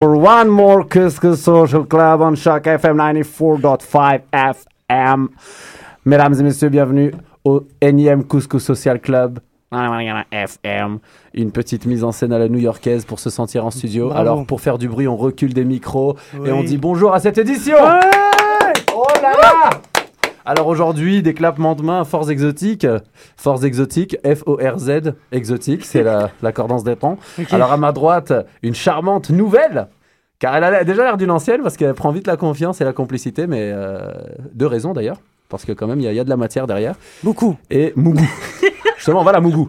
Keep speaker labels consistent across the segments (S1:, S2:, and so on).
S1: for one more Couscous Social Club on Shock FM 94.5 FM. Mesdames et messieurs, bienvenue au énième Couscous Social Club. FM, une petite mise en scène à la new-yorkaise pour se sentir en studio.
S2: Bravo.
S1: Alors, pour faire du bruit, on recule des micros et on dit bonjour à cette édition. Oh là là Alors aujourd'hui, des clapements de mains, force exotique, force exotique, F-O-R-Z, exotique, c'est la, la cordance des temps. Alors à ma droite, une charmante nouvelle, car elle a déjà l'air d'une ancienne parce qu'elle prend vite la confiance et la complicité, mais euh, de raison d'ailleurs, parce que quand même il y, a- il y a de la matière derrière.
S2: Beaucoup.
S1: Et Mougou. Justement, voilà Mougou.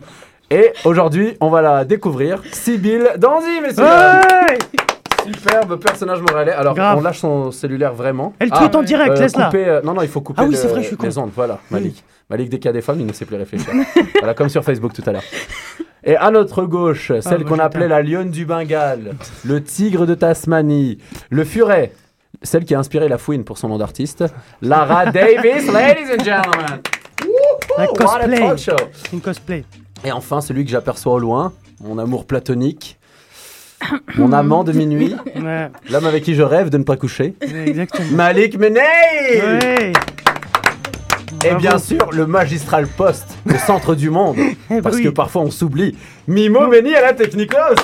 S1: Et aujourd'hui, on va la découvrir, Sibylle Danzy, messieurs.
S2: Ouais
S1: Superbe personnage moralais. Alors,
S2: Grave.
S1: on lâche son cellulaire vraiment.
S2: Elle
S1: Ah,
S2: tweet en direct,
S1: euh,
S2: laisse-la.
S1: euh, non, non, il faut couper
S2: Ah oui,
S1: le-
S2: c'est vrai, je suis
S1: les ondes. Voilà, Malik. Malik, dès qu'il y a des femmes, il ne sait plus réfléchir. voilà, comme sur Facebook tout à l'heure. Et à notre gauche, celle
S2: bah,
S1: qu'on appelait la lionne du Bengale, le tigre de Tasmanie, le furet, celle qui a inspiré la fouine pour son nom d'artiste, Lara Davis, ladies and gentlemen. A
S2: cosplay. Une cosplay.
S1: Et enfin, celui que j'aperçois au loin, mon amour platonique, mon amant de minuit,
S2: Ouais,
S1: l'homme avec qui je rêve de ne pas coucher,
S2: exactement.
S1: Malik Menei
S2: Ouais.
S1: Et bien sûr, le magistral poste, le centre du monde,
S2: Eh
S1: parce
S2: oui.
S1: que parfois on s'oublie. Mimo Meni à la Technicos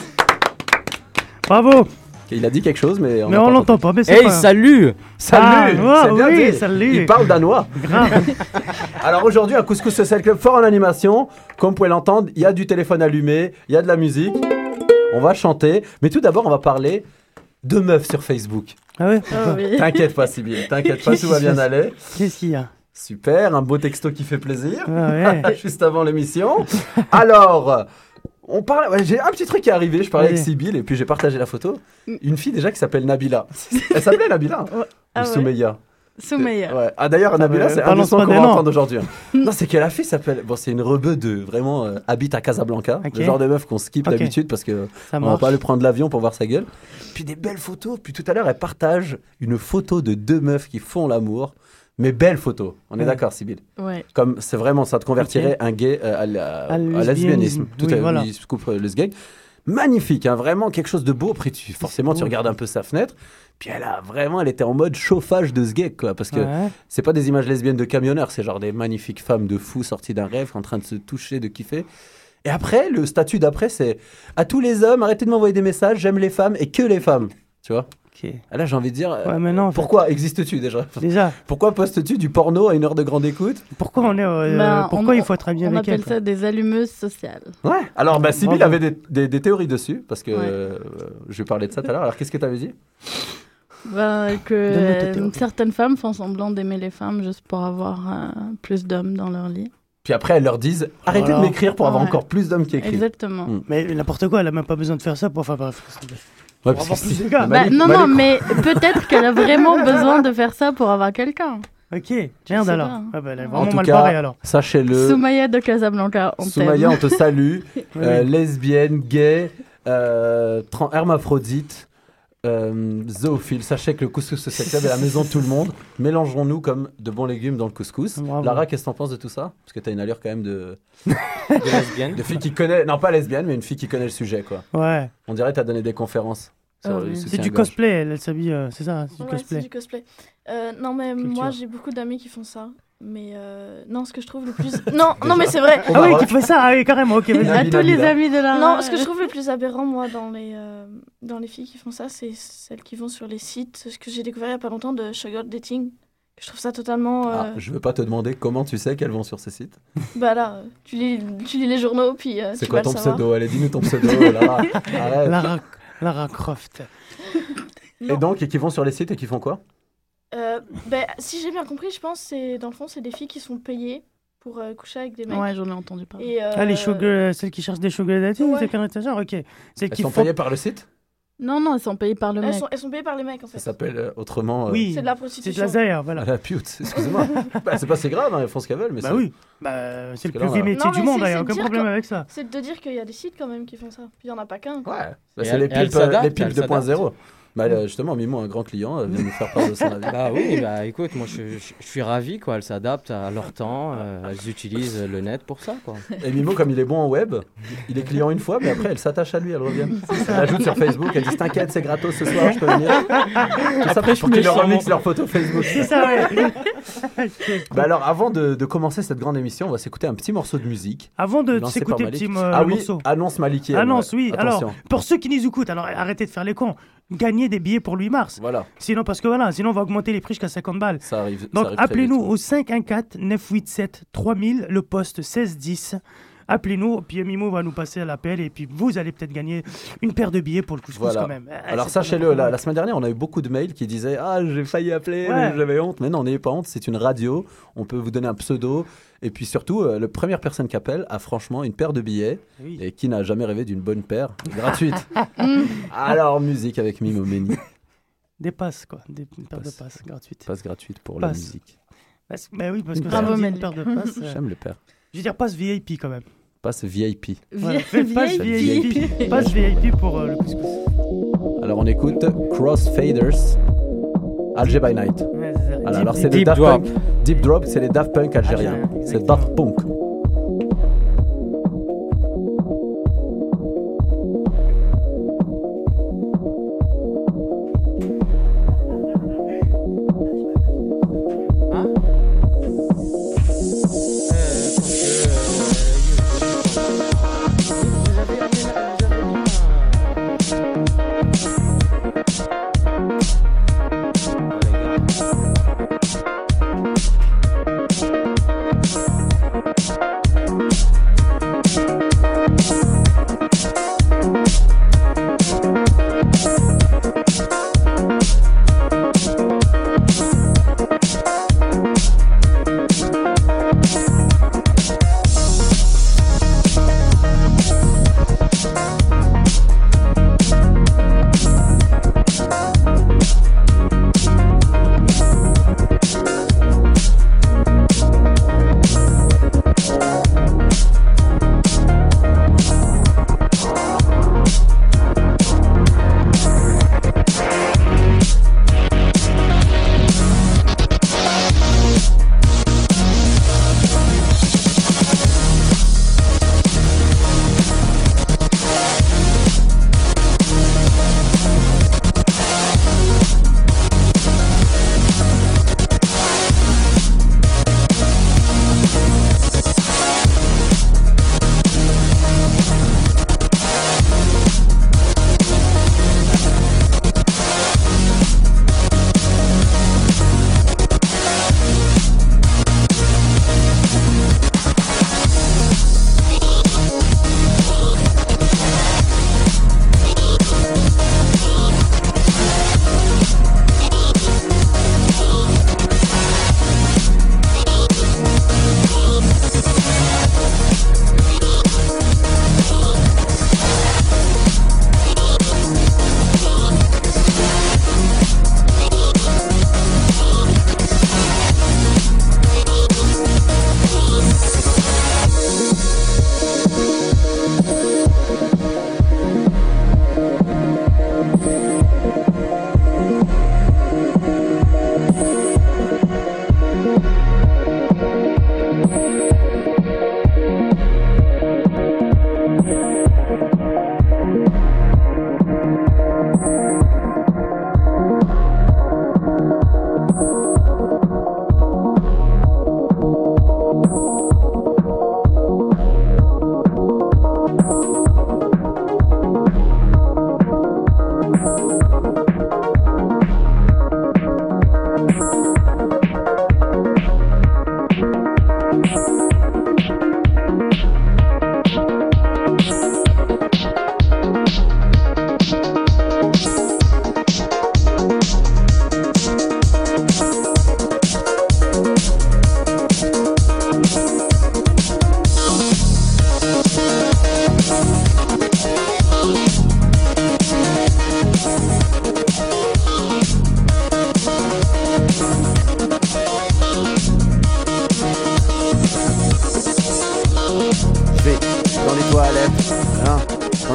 S2: Bravo.
S1: Il a dit quelque chose, mais on
S2: Mais on
S1: pas
S2: l'entend pas, mais c'est
S3: Hey,
S2: pas...
S3: salut
S1: Salut
S2: Ah, oui, salut.
S1: Il parle danois.
S2: Grave.
S1: Alors aujourd'hui, un couscous social club fort en animation. Comme vous pouvez l'entendre, il y a du téléphone allumé, il y a de la musique. On va chanter. Mais tout d'abord, on va parler de meufs sur Facebook.
S2: Ah ouais
S4: Ah oui.
S1: T'inquiète pas, Sybille. T'inquiète pas, tout va bien aller.
S2: Qu'est-ce qu'il y a
S1: Super, un beau texto qui fait plaisir.
S2: Ah ouais.
S1: Juste avant l'émission. Alors, on parle. ouais, j'ai un petit truc qui est arrivé. Je parlais avec. Sybille et puis j'ai partagé la photo. Une fille déjà qui s'appelle Nabila. Elle s'appelait Nabila hein
S4: Ah
S1: Ou
S4: ouais.
S1: Soumeya
S4: Soumeya.
S1: Ouais. Ah d'ailleurs, Nabila,
S2: ouais,
S1: c'est un des sons qu'on va entendre aujourd'hui. hein. non, c'est que la fille s'appelle. Bon, c'est une rebeu de vraiment euh, habite à Casablanca. Le genre de meuf qu'on skip d'habitude parce que
S2: Ça
S1: on va pas aller prendre l'avion pour voir sa gueule. Puis des belles photos. Puis tout à l'heure, elle partage une photo de deux meufs qui font l'amour. Mais belles photos. On est
S2: Ouais.
S1: d'accord, Sybille?
S4: Ouais.
S1: comme c'est vraiment ça te convertirait un gay euh, à, la-
S2: À
S1: à
S2: lesbianisme.
S1: tout
S2: Oui,
S1: à
S2: voilà.
S1: il se coupe euh, le gay magnifique hein, vraiment quelque chose de beau après tu forcément tu regardes un peu sa fenêtre puis elle a vraiment elle était en mode chauffage de ce gay quoi parce que
S2: Ouais.
S1: c'est pas des images lesbiennes de camionneurs c'est genre des magnifiques femmes de fous sorties d'un rêve en train de se toucher de kiffer et après le statut d'après c'est à tous les hommes arrêtez de m'envoyer des messages j'aime les femmes et que les femmes tu vois? Et là j'ai envie de dire
S2: Ouais, mais non. en fait,
S1: pourquoi existes-tu déjà?
S2: Déjà,
S1: pourquoi postes-tu du porno à une heure de grande écoute?
S2: Pourquoi on est. euh,
S4: Ben,
S2: pourquoi
S4: on-
S2: il faut être habillé
S4: On
S2: avec
S4: appelle
S2: elle
S4: ça des allumeuses sociales.
S1: Ouais. Alors, bah, Sybille avait des, des- des théories dessus, parce que
S4: Ouais.
S1: euh, je vais parler de ça tout à l'heure. Alors, qu'est-ce que tu avais dit?
S4: Ben,
S2: tes
S4: que certaines femmes font semblant d'aimer les femmes juste pour avoir euh, plus d'hommes dans leur lit.
S1: Puis après, elles leur disent arrêtez
S2: Voilà.
S1: de m'écrire pour avoir
S4: Ouais.
S1: encore plus d'hommes qui écrivent.
S4: Exactement.
S1: Mm.
S2: Mais n'importe quoi, elle a même pas besoin de faire ça pour. Enfin, bref.
S1: Ouais,
S2: Pour avoir plus de gars.
S4: Bah, non, non, mais peut-être qu'elle a vraiment besoin de faire ça pour avoir quelqu'un.
S2: Ok, merde alors.
S4: pas, hein.
S2: Ah bah, elle est
S1: En
S2: vraiment
S1: tout
S2: mal
S1: cas,
S2: barrée alors.
S1: Sachez-le,
S4: Soumaya de Casablanca, on
S1: Soumaya, on te salue. Euh, lesbienne, gay, euh, hermaphrodite, euh, zoophile. Sachez que le couscous social club est la maison de tout le monde. Mélangeons-nous comme de bons légumes dans le couscous.
S2: Bravo.
S1: Lara, qu'est-ce que t'en penses de tout ça? Parce que t'as une allure quand même de,
S3: de lesbienne.
S1: de fille qui connaît, non pas lesbienne, mais une fille qui connaît le sujet, quoi.
S2: Ouais.
S1: On dirait que t'as donné des conférences. sur
S4: Ah oui.
S2: C'est du cosplay, elle, elle s'habille. euh, c'est ça, c'est du
S5: Ouais,
S2: cosplay.
S5: c'est du cosplay. Euh, non, mais
S2: Culture.
S5: moi, j'ai beaucoup d'amis qui font ça. Mais euh, non, ce que je trouve le plus. non, non, mais c'est vrai.
S2: Ah oui, qui fait ça, ah oui, carrément, ok, vas-y.
S4: À tous les amis de la.
S5: Non, ce que je trouve le plus aberrant, moi, dans les, euh, dans les filles qui font ça, c'est celles qui vont sur les sites, ce que j'ai découvert il n'y a pas longtemps de sugar dating. Je trouve ça totalement.
S1: Ah,
S5: euh,
S1: je veux pas te demander comment tu sais qu'elles vont sur ces sites.
S5: Bah là, tu lis, tu lis les journaux, puis. euh,
S1: C'est
S5: tu
S1: quoi
S5: vas
S1: ton
S5: le
S1: pseudo Allez, dis-nous ton pseudo, Lara.
S2: Lara, Lara Croft.
S1: Et donc, et qui vont sur les sites et qui font quoi?
S5: Euh, ben, si j'ai bien compris, je pense c'est dans le fond, c'est des filles qui sont payées pour euh, coucher avec des mecs.
S4: Ouais, j'en ai entendu parler.
S5: Et, euh,
S2: Ah, les sugar, celles qui cherchent des sugar dating,
S5: Ouais.
S2: c'est qu'un étagère, ok. Celles
S1: Elles
S2: qui
S1: sont
S2: font.
S1: payées par le site?
S4: Non, non, elles sont payées par le
S5: elles,
S4: mec.
S5: sont, elles sont payées par les mecs en
S1: Ça
S5: fait.
S1: s'appelle euh, autrement. euh,
S2: Oui,
S5: C'est de la
S2: c'est de
S5: prostitution.
S2: la zaire, voilà.
S1: la pute, excusez-moi. bah, c'est pas si grave, hein, elles font ce qu'elles veulent. Mais
S2: Bah
S1: c'est-
S2: oui, bah, c'est le
S1: que
S2: plus vieux métier du monde, il n'y a aucun problème
S5: que-
S2: avec ça.
S5: C'est de dire qu'il y a des sites quand même qui font ça. Puis il n'y en a pas qu'un.
S1: Ouais, Bah, c'est les pipes,
S3: s'adapte,
S1: les pipes
S3: elle
S1: 2.0. Bah, justement, Mimo, un grand client, euh, vient nous faire part de son avis.
S3: Bah oui, bah écoute, moi je, je- je suis ravi quoi. Elles s'adaptent à leur temps, euh, elles utilisent le net pour ça quoi.
S1: Et Mimo, comme il est bon en web, il est client une fois, mais après, elle s'attache à lui, elle revient. Elle ajoute sur Facebook, elle dit T'inquiète, c'est gratos ce soir, je peux venir. Tout ça pour
S3: me
S1: qu'il leur
S3: sens
S1: remix
S3: mon-
S1: leur photo Facebook.
S2: C'est ça, ouais.
S1: Bah alors, avant de, de commencer cette grande émission, on va s'écouter un petit morceau de musique.
S2: Avant de s'écouter le petit euh,
S1: ah oui,
S2: morceau.
S1: annonce Maliki.
S2: Annonce,
S1: ouais.
S2: oui.
S1: Attention.
S2: Alors, pour ceux qui nous écoutent, alors arrêtez de faire les cons. Gagnez des billets pour 8 mars.
S1: Voilà,
S2: Sinon, parce que voilà, sinon on va augmenter les prix jusqu'à 50 balles.
S1: ça arrive.
S2: Donc appelez-nous au 514 987 3000, le poste 1610. Appelez-nous, puis Mimo va nous passer à l'appel et puis vous allez peut-être gagner une paire de billets pour le couscous
S1: Voilà.
S2: quand même. Ah,
S1: Alors sachez-le, la, semaine dernière, on a eu beaucoup de mails qui disaient Ah, j'ai failli appeler,
S2: Ouais.
S1: j'avais honte. Mais non, n'ayez pas honte, c'est une radio. On peut vous donner un pseudo. Et puis surtout, euh, la première personne qui appelle a franchement une paire de billets.
S2: Oui.
S1: Et qui n'a jamais rêvé d'une bonne paire gratuite Alors, musique avec Mimo Meni.
S2: Des passes, quoi. Des, une paire de
S1: Passes.
S2: passes gratuites.
S1: Passe gratuite pour la musique.
S2: Parce- bah oui, parce que
S4: Bravo,
S2: une paire de passes. euh,
S1: J'aime le père.
S2: je veux dire, passe VIP quand même.
S1: Passe VIP.
S2: Voilà, passe VIP. Passe VIP pour euh, le couscous.
S1: Alors, on écoute Crossfaders, Alger by Night.
S2: Ouais,
S1: alors c'est les
S3: Deep
S1: Daft
S3: Drop.
S1: Punk. Deep Drop, c'est les Daft Punk algériens. C'est. Daft Punk.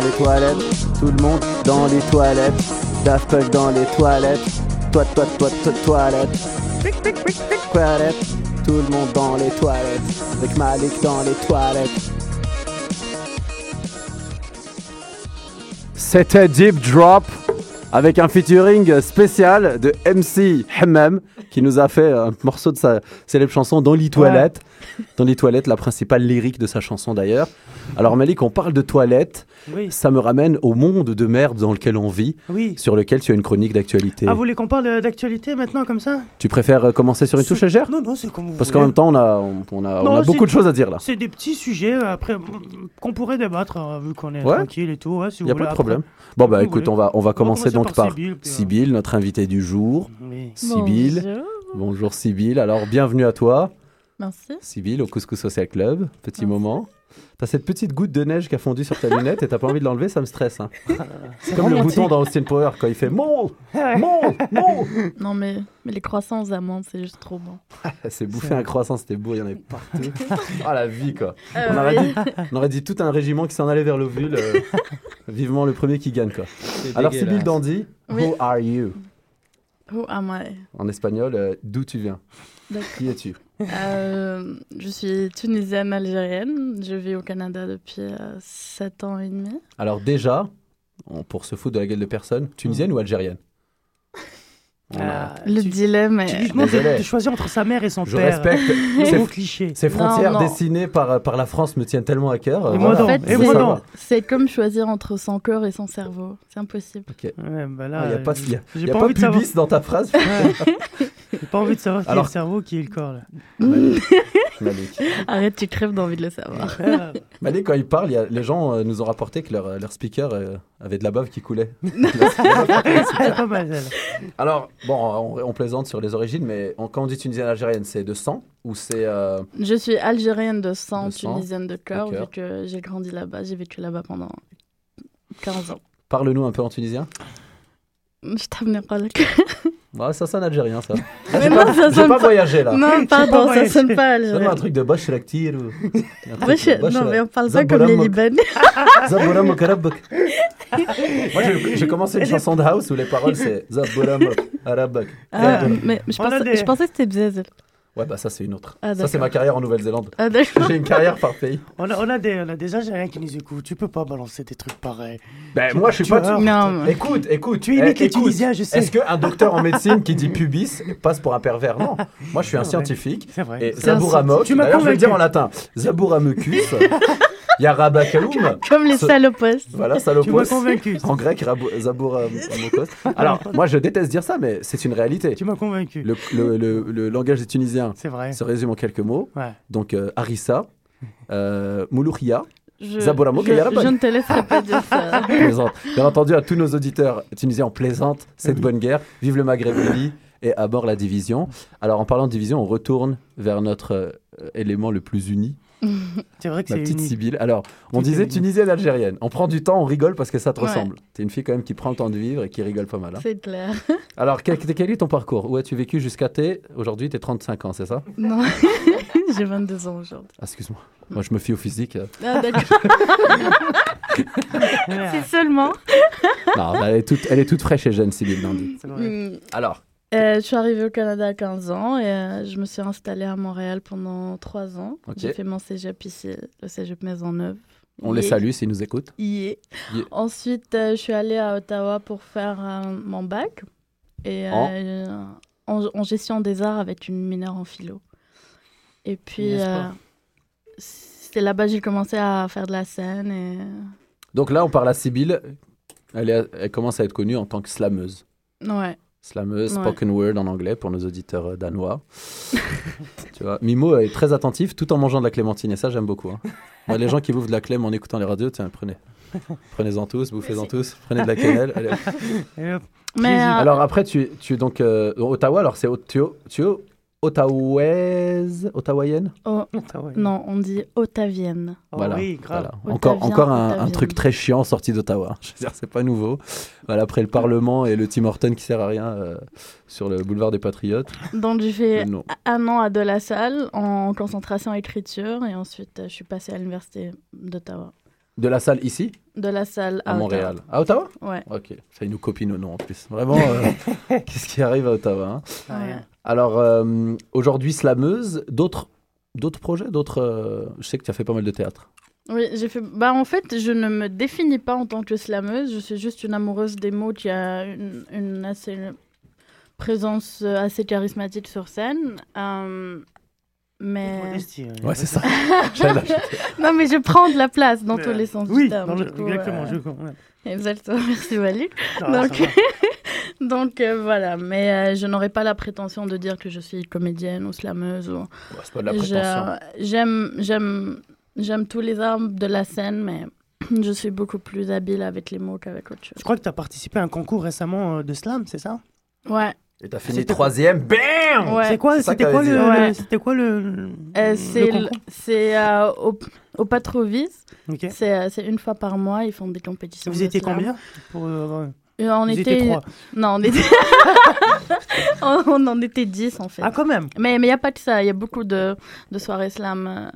S1: Dans les toilettes. Tout le monde dans les toilettes. Daft Punk dans les toilettes. Toi, toi, toi, toi, toilettes. Toilettes. Tout le monde dans les toilettes. Avec Malik dans les toilettes. C'était Deep Drop avec un featuring spécial de MC Hammam qui nous a fait un morceau de sa célèbre chanson Dans les toilettes. Dans les toilettes, la principale lyrique de sa chanson d'ailleurs. Alors Malik, on parle de toilettes,
S2: Oui,
S1: ça me ramène au monde de merde dans lequel on vit,
S2: oui.
S1: sur lequel tu as une chronique d'actualité.
S2: Ah, vous voulez qu'on parle euh, d'actualité maintenant comme ça?
S1: Tu préfères euh, commencer sur une touche légère?
S2: Non, non, c'est comme vous
S1: Parce qu'en même temps, on a, on, on a,
S2: Non,
S1: on a beaucoup de choses à dire là.
S2: C'est des petits sujets euh, après qu'on pourrait débattre vu qu'on est
S1: Ouais.
S2: tranquille et tout. Ouais, si
S1: Il n'y a
S2: voulez
S1: pas de
S2: après.
S1: problème. Bon, bah
S2: Vous
S1: écoute, on va, on va commencer donc par
S2: Sybille,
S1: notre invité du jour.
S2: Oui.
S1: Sybille.
S4: Bonjour.
S1: Bonjour Sybille. Alors, bienvenue à toi,
S4: Merci.
S1: Sybille, au Couscous Social Club. Petit moment. T'as cette petite goutte de neige qui a fondu sur ta lunette et t'as pas envie de l'enlever, ça me stresse. hein. C'est comme le bouton dans Austin Power quand il fait Mole, Mole, Mole.
S4: Non, mais, mais les croissants aux amandes, c'est juste trop bon.
S1: C'est bouffé un croissant, c'était beau, il y en avait partout. Ah la vie quoi.
S4: Euh,
S1: On aurait,
S4: oui.
S1: dit, on aurait dit tout un régiment qui s'en allait vers l'ovule. euh, vivement le premier qui gagne quoi. Alors. Sybille Dandy,
S4: Oui.
S1: who are you?
S4: Who am I?
S1: En espagnol, euh, d'où tu viens?
S4: D'accord.
S1: Qui es-tu?
S4: Euh, je suis tunisienne algérienne. Je vis au Canada depuis 7 ans et demi.
S1: Alors déjà, on- pour se foutre de la gueule de personne, tunisienne ou algérienne? A-
S2: Ah,
S4: Le
S2: tu-
S4: dilemme
S2: Tu
S4: est...
S2: demandes de, de choisir entre sa mère et son
S1: Je
S2: père.
S1: respecte.
S2: C'est
S1: Ces,
S2: gros cliché.
S1: ces frontières
S4: Non, non.
S1: dessinées par, par la France me tiennent tellement à cœur. euh,
S2: Et moi
S1: voilà.
S2: non.
S4: En
S2: Et
S4: fait,
S1: Je veux
S2: moi
S4: c'est- comme choisir entre son corps et son cerveau. C'est impossible.
S1: Ok.
S2: Ouais, bah
S1: Il n'y a pas,
S2: euh,
S1: y a-
S2: j'ai
S1: y a
S2: pas
S1: pas
S2: envie de savoir.
S1: pubis dans ta phrase.
S2: Ouais. J'ai pas envie de savoir qui
S1: Alors-
S2: est le cerveau, qui est le corps. Là.
S1: Malik. Malik.
S4: Arrête, tu crèves d'envie de le savoir.
S2: Ah,
S1: Malik, quand il parle, il y a- les gens euh, nous ont rapporté que leur, leur speaker euh, avait de la bave qui coulait.
S2: c'est pas mal.
S1: Alors, bon, on, on plaisante sur les origines, mais on- quand on dit tunisienne algérienne, c'est de sang ou c'est. euh,
S4: Je suis algérienne de sang,
S1: De
S4: tunisienne de cœur,
S1: de cœur.
S4: vu que j'ai grandi là-bas. J'ai vécu là-bas pendant 15 ans.
S1: Parle-nous un peu en tunisien.
S4: Je t'amener pas le
S1: Ouais, ça sonne algérien, ça.
S4: Mais
S1: J'ai
S4: non,
S1: pas,
S4: ça
S1: j'ai pas
S4: pas-
S1: voyagé là.
S4: Non, pardon, ça
S2: voyagé.
S4: sonne pas
S1: Donne-moi un
S4: algérien.
S1: truc de Bosch Laktir ou. un
S4: non, mais on parle pas comme les. Libanais.
S1: Moi, j'ai- commencé une chanson de house où les paroles c'est Zabouramouk Arabak.
S4: Ah, mais je pensais,
S2: des-
S4: je pensais que c'était Bzez.
S1: Ouais, bah ça, c'est une autre.
S4: Ah,
S1: ça, c'est ma carrière en Nouvelle-Zélande.
S4: Ah.
S1: J'ai une carrière par pays.
S2: On a, on, a des, on a des Algériens qui nous écoutent. Tu peux pas balancer des trucs pareils.
S1: Ben,
S2: Tu-
S1: moi, je suis
S2: tu
S1: pas.
S2: vois,
S4: Non,
S1: Écoute, écoute.
S2: Tu imites
S1: eh,
S2: les
S1: écoute.
S2: Tunisiens, je sais.
S1: Est-ce qu'un docteur en médecine qui dit pubis passe pour un pervers? Non. Moi, je suis un scientifique.
S2: C'est vrai.
S1: Et
S2: Tu m'as
S1: je vais le
S2: convaincu.
S1: dire en latin. Zabouramocus, Yarabakaoum,
S4: Comme les salopos.
S1: voilà,
S2: Tu m'as
S1: salopos.
S2: convaincu.
S1: En grec, Rabo- Zabouramokos. Alors, moi, je déteste dire ça, mais c'est une réalité.
S2: Tu m'as convaincu.
S1: Le, le- le- le langage des Tunisiens
S2: C'est vrai.
S1: se résume en quelques mots.
S2: Ouais.
S1: Donc, euh, Harissa, euh, Moulouria,
S4: Je, je, ne te laisserai pas dire ça.
S1: Bien entendu, à tous nos auditeurs tunisiens, on plaisante. Cette bonne guerre. Vive le Maghreb uni et à bord la division. Alors, en parlant de division, on retourne vers notre euh, élément le plus uni,
S2: C'est vrai que
S1: ma petite. Sibylle. Alors, on disait
S2: uni.
S1: tunisienne algérienne. On prend du temps, on rigole parce que ça te
S4: Ouais.
S1: ressemble. T'es une fille quand même qui prend le temps de vivre et qui rigole pas mal. hein.
S4: C'est clair.
S1: Alors, quel, quel est ton parcours? Où as-tu vécu jusqu'à tes. Aujourd'hui, t'es 35 ans, c'est ça?
S4: Non, j'ai 22 ans aujourd'hui.
S1: Ah, Excuse-moi. Moi, je me fie au physique.
S4: Ah, C'est seulement.
S1: Non, bah, elle, est toute, elle est toute fraîche et jeune, Sibylle Nandi.
S4: Hmm.
S1: Alors,
S4: Euh, je suis arrivée au Canada à 15 ans et euh, je me suis installée à Montréal pendant 3 ans. J'ai fait mon cégep ici, le cégep Maisonneuve.
S1: on les salue s'ils nous écoutent.
S4: Yeah.
S1: Yeah.
S4: Ensuite, euh, je suis allée à Ottawa pour faire mon bac et en, en gestion des arts avec une mineure en philo. Et puis, c'est là-bas que j'ai commencé à faire de la scène. Et...
S1: Donc là, on parle à Sibylle. Elle, est- elle commence à être connue en tant que slameuse.
S4: Ouais.
S1: Slameuse,
S4: Ouais.
S1: spoken word en anglais pour nos auditeurs euh, danois. tu vois, Mimo est très attentif tout en mangeant de la clémentine et ça j'aime beaucoup. hein. Moi, les gens qui bouffent de la clème en écoutant les radios, tiens, prenez. Prenez-en tous, bouffez-en tous, prenez de la quenelle. allez.
S4: Mais euh,
S1: Alors après, tu, tu es donc euh, Ottawa, alors c'est tu ottawaise, ottawaïenne
S4: oh, non, on dit ottavienne.
S2: Oh
S1: Voilà,
S2: oui, grave.
S1: Voilà. Encore,
S4: Ottavien,
S1: encore un, truc très chiant sorti d'Ottawa. Je veux dire, c'est pas nouveau. Voilà, après le Parlement et le Tim Horton qui sert à rien euh, sur le boulevard des Patriotes.
S4: Donc, j'ai fait un an à De La Salle en concentration écriture et ensuite, euh, je suis passée à l'université d'Ottawa.
S1: De la salle ici,
S4: de la salle
S1: à
S4: à,
S1: Montréal. À Ottawa.
S4: Ouais.
S1: Ok, ça nous copie nos noms en plus. Vraiment, euh, qu'est-ce qui arrive à Ottawa hein
S2: Ouais.
S1: Alors, euh, aujourd'hui, slameuse, d'autres d'autres projets d'autres euh, Je sais que tu as fait pas mal de théâtre.
S4: Oui, j'ai fait. Bah, en fait, je ne me définis pas en tant que slameuse. Je suis juste une amoureuse des mots qui a une, une assez présence assez charismatique sur scène. Mais
S2: Modestie.
S1: Ouais, c'est ça.
S4: Non, mais je prends de la place dans
S2: Mais,
S4: tous les sens
S2: Oui,
S4: du terme.
S2: dans le-
S4: du coup,
S2: exactement.
S4: euh,
S2: je comprends.
S4: Exactement. Merci Wally. Donc- euh, voilà, mais euh, je n'aurai pas la prétention de dire que je suis comédienne ou slameuse. Ou...
S1: Ouais, c'est pas de la
S4: Je-
S1: prétention.
S4: J'aime, j'aime, j'aime tous les arts de la scène, mais je suis beaucoup plus habile avec les mots qu'avec autre chose.
S2: Je crois que tu as participé à un concours récemment euh, de slam, c'est ça?
S4: Ouais.
S1: Et t'as fini troisième, BAM
S4: Ouais.
S2: C'est quoi C'était quoi.
S4: Ouais.
S2: C'était quoi le,
S4: Euh, c'est le-
S2: concours
S4: c'est euh, au, au Patrovis.
S2: Ok.
S4: C'est euh, c'est une fois par mois, ils font des compétitions.
S2: Vous
S4: de
S2: étiez
S4: slam.
S2: combien pour, euh,
S4: On
S2: Vous
S4: était.
S2: trois.
S4: Non, on était. on, on en était 10 en fait.
S2: Ah, quand même
S4: Mais il n'y a pas que ça, il y a beaucoup de, de soirées slam euh,